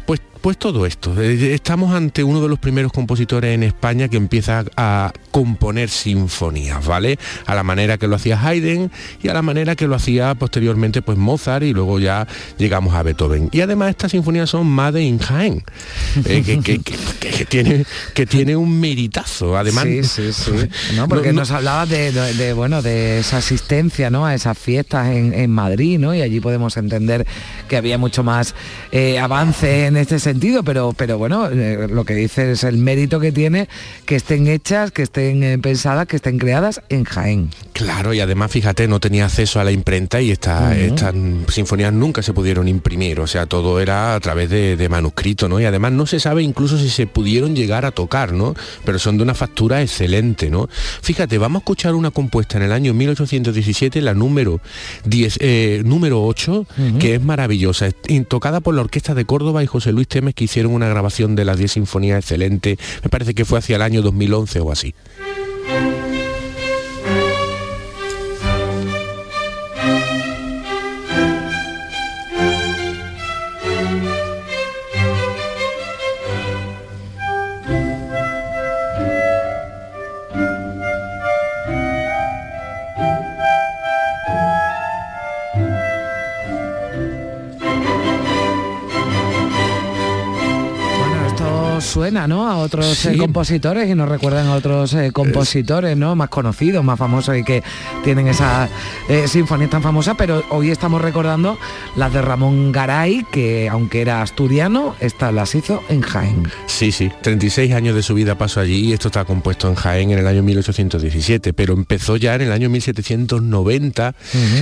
S15: pues, pues todo esto. Eh, Estamos ante uno de los primeros compositores en España que empieza a componer sinfonías, ¿vale? A la manera que lo hacía Haydn y a la manera que lo hacía posteriormente pues Mozart y luego ya llegamos a Beethoven. Y además estas sinfonías son Made in Jaén, eh, que, que- que- que- que tiene, que tiene un meritazo. Además,
S2: Sí, sí, sí. ¿no? Porque
S15: No, no-
S2: nos hablaba de, de- de, bueno, de esa asistencia ¿no? a esas fiestas en, en Madrid, ¿no? Y allí podemos entender que había mucho más eh, avance en este sentido, pero, pero bueno, eh, lo que dice es el mérito que tiene que estén hechas, que estén eh, pensadas, que estén creadas en Jaén.
S15: Claro, y además, fíjate, no tenía acceso a la imprenta y esta-
S2: Ujú.
S15: estas sinfonías nunca se pudieron imprimir, o sea, todo era a través de, de manuscrito, ¿no? Y además no se sabe incluso si se pudieron llegar a tocar, ¿no? Pero son de una factura excelente, ¿no? Fíjate, vamos a escuchar una compuesta en el año 1817, la número 10, eh, número 8, que es maravillosa, es- tocada por la Orquesta de Córdoba y José Luis Temes, que hicieron una grabación de las 10 sinfonías excelente, me parece que fue hacia el año 2011 o así.
S2: Otros eh,
S15: Sí.
S2: compositores y nos recuerdan a otros eh, compositores, ¿no? Más conocidos, más famosos y que tienen esas eh, sinfonías tan famosas, pero hoy estamos recordando las de Ramón Garay, que aunque era asturiano, estas las hizo en Jaén.
S15: Sí, sí, 36 años de su vida pasó allí y esto está compuesto en Jaén en el año 1817, pero empezó ya en el año 1790,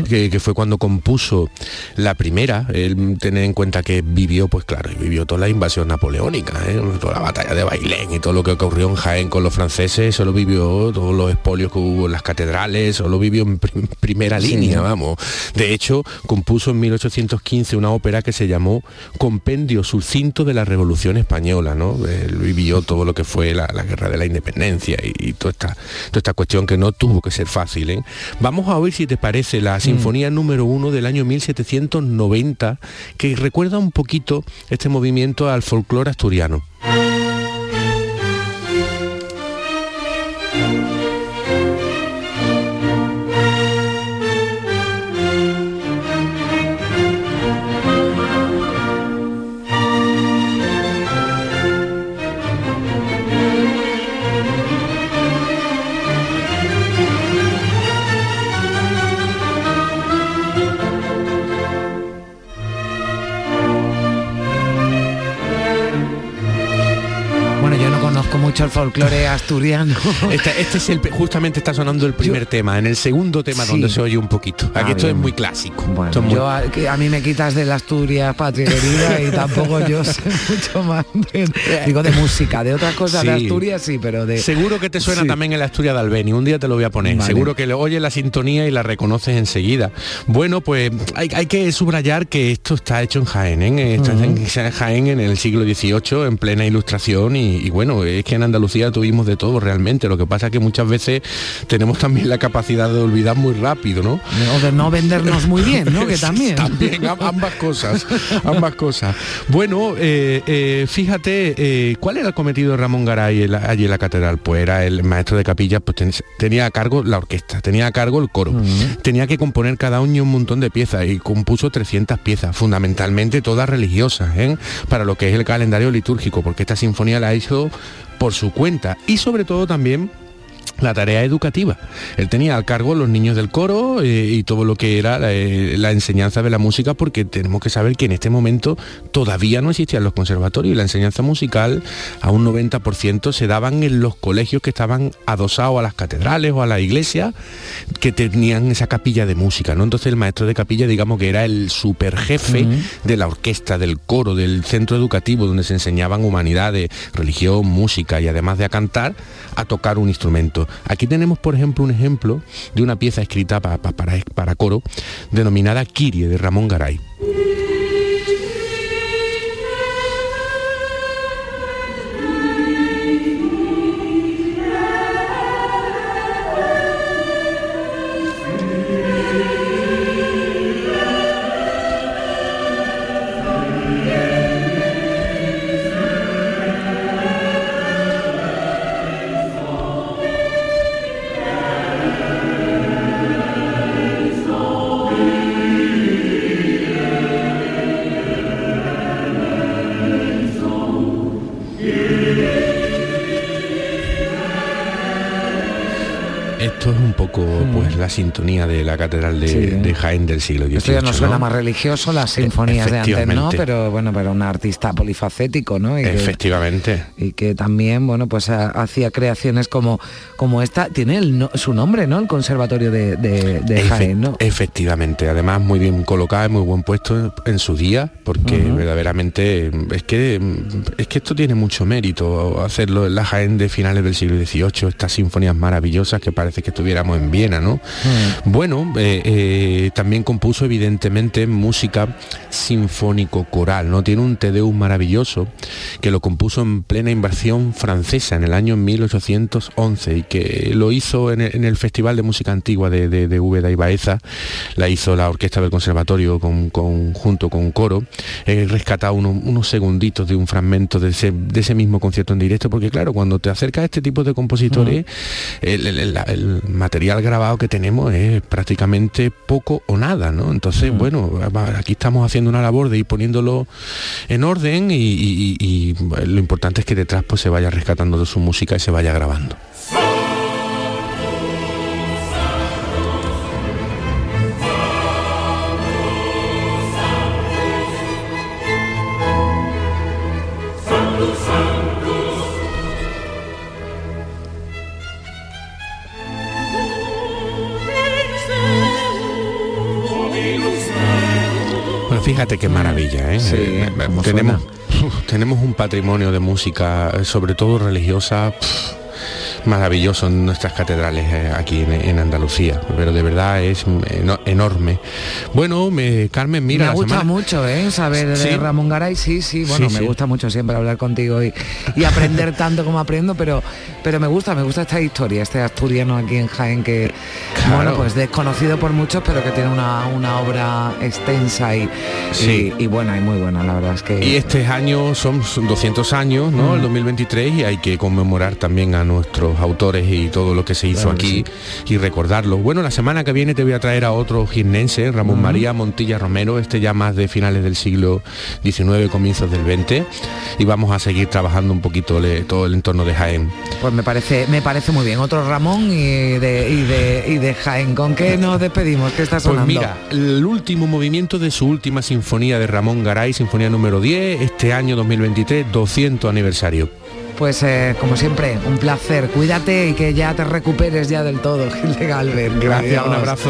S15: que, que fue cuando compuso la primera. Él, tener en cuenta que vivió, pues claro, vivió toda la invasión napoleónica, ¿eh? toda la batalla de Bailén y todo lo que ocurrió en Jaén con los franceses, eso lo vivió, todos los expolios que hubo en las catedrales, eso lo vivió en prim- primera
S2: Sí.
S15: línea, vamos. De hecho, compuso en 1815 una ópera que se llamó Compendio Sucinto de la Revolución Española, ¿no? Él vivió todo lo que fue la, la guerra de la independencia y, y toda, esta, toda esta cuestión que no tuvo que ser fácil. ¿eh? Vamos a oír si te parece la sinfonía número uno del año 1790, que recuerda un poquito este movimiento al folclore asturiano.
S2: Mucho el folclore asturiano.
S15: Este, este es el, justamente está sonando el primer tema, en el segundo tema donde se oye un poquito. Aquí
S2: Ah,
S15: esto es muy clásico.
S2: Bueno,
S15: Esto es muy-
S2: yo a, mí me quitas de la Asturias patria querida y tampoco yo sé mucho más. de- digo de música, de otras cosas de. Asturias sí, pero de.
S15: Seguro que te suena
S2: Sí.
S15: también en la Asturias de Albeni, un día te lo voy a poner.
S2: Vale.
S15: Seguro que le oyes la sintonía y la reconoces enseguida. Bueno, pues hay, hay que subrayar que esto está hecho en Jaén, ¿eh? Está en Jaén en el siglo XVIII, en plena ilustración, y, y bueno, es que en Andalucía tuvimos de todo realmente. Lo que pasa es que muchas veces tenemos también la capacidad de olvidar muy rápido, ¿no?
S2: O de no vendernos muy bien, ¿no? Que también.
S15: También, am- ambas cosas, ambas cosas. Bueno, eh, eh, fíjate, eh, ¿cuál era el cometido de Ramón Garay en la- allí en la catedral? Pues era el maestro de capilla, pues ten- tenía a cargo la orquesta, tenía a cargo el coro, tenía que componer cada año un montón de piezas y compuso 300 piezas, fundamentalmente todas religiosas, ¿eh? para lo que es el calendario litúrgico, porque esta sinfonía la hizo por su cuenta y sobre todo también la tarea educativa. Él tenía al cargo los niños del coro eh, y todo lo que era eh, la enseñanza de la música, porque tenemos que saber que en este momento todavía no existían los conservatorios y la enseñanza musical a un 90% se daban en los colegios que estaban adosados a las catedrales o a la iglesia que tenían esa capilla de música, ¿no? Entonces el maestro de capilla, digamos que era el superjefe de la orquesta, del coro, del centro educativo donde se enseñaban humanidades, religión, música y además de a cantar, a tocar un instrumento. Aquí tenemos, por ejemplo, un ejemplo de una pieza escrita pa- pa- para, para coro denominada Kirie de Ramón Garay. Sintonía de la catedral de,
S2: Sí.
S15: de Jaén del siglo XVIII.
S2: Esto ya no suena
S15: ¿no?
S2: más religioso, las sinfonías de antes, ¿no? Pero bueno, pero un artista polifacético, ¿no? Y que-
S15: Efectivamente.
S2: y que también bueno pues ha- hacía creaciones como como esta tiene el no- su nombre no el conservatorio de, de, de
S15: Efe-
S2: Jaén no
S15: Efectivamente, además muy bien colocada, muy buen puesto en su día, porque verdaderamente mm, es que mm, es que esto tiene mucho mérito hacerlo en la Jaén de finales del siglo XVIII, estas sinfonías maravillosas que parece que estuviéramos en Viena, ¿no? Bueno, eh, eh, también compuso evidentemente música sinfónico-coral, ¿no? Tiene un Te Deum maravilloso que lo compuso en plena invasión francesa en el año 1811 y que lo hizo en el, en el Festival de Música Antigua de, de, de Úbeda y Baeza, la hizo la Orquesta del Conservatorio con, con- junto con coro, he rescatado uno- unos segunditos de un fragmento de ese, de ese mismo concierto en directo, porque claro, cuando te acercas a este tipo de compositores, el- el- el material grabado que tenemos es prácticamente poco o nada, ¿no? Entonces, bueno, aquí estamos haciendo una labor de ir poniéndolo en orden y, y- y- y lo importante es que detrás pues se vaya rescatando de su música y se vaya grabando. Fíjate qué maravilla, ¿eh?
S2: Sí,
S15: Eh, tenemos, uf, tenemos un patrimonio de música, eh, sobre todo religiosa, maravilloso en nuestras catedrales eh, aquí en, en Andalucía, pero de verdad es eno- enorme. Bueno, me- Carmen, mira,
S2: me
S15: la
S2: gusta
S15: semana-
S2: mucho ¿eh? saber de. Ramón Garay sí sí bueno
S15: Sí,
S2: me
S15: sí.
S2: gusta mucho siempre hablar contigo y, y aprender tanto como aprendo pero pero me gusta me gusta esta historia este asturiano aquí en Jaén que
S15: Claro.
S2: bueno pues desconocido por muchos pero que tiene una, una obra extensa y,
S15: Sí.
S2: y, y buena y muy buena la verdad es que
S15: Y este año son 200 años, ¿no? El 2023 y hay que conmemorar también a nuestros autores y todo lo que se hizo
S2: Claro
S15: aquí y recordarlo. Bueno, la semana que viene te voy a traer a otro girnense, Ramón María Montilla Romero, este ya más de finales del siglo XIX, comienzos del XX, y vamos a seguir trabajando un poquito le- todo el entorno de Jaén.
S2: Pues me parece, me parece muy bien. Otro Ramón y de, y de, y de Jaén. ¿Con qué nos despedimos? ¿Qué está
S15: Pues
S2: sonando?
S15: mira, el último movimiento de su última sinfonía de Ramón Garay, sinfonía número 10, este año 2023, 200 aniversario.
S2: Pues eh, como siempre, un placer. Cuídate y que ya te recuperes ya del todo, Gil de Galvez.
S15: Gracias, un abrazo.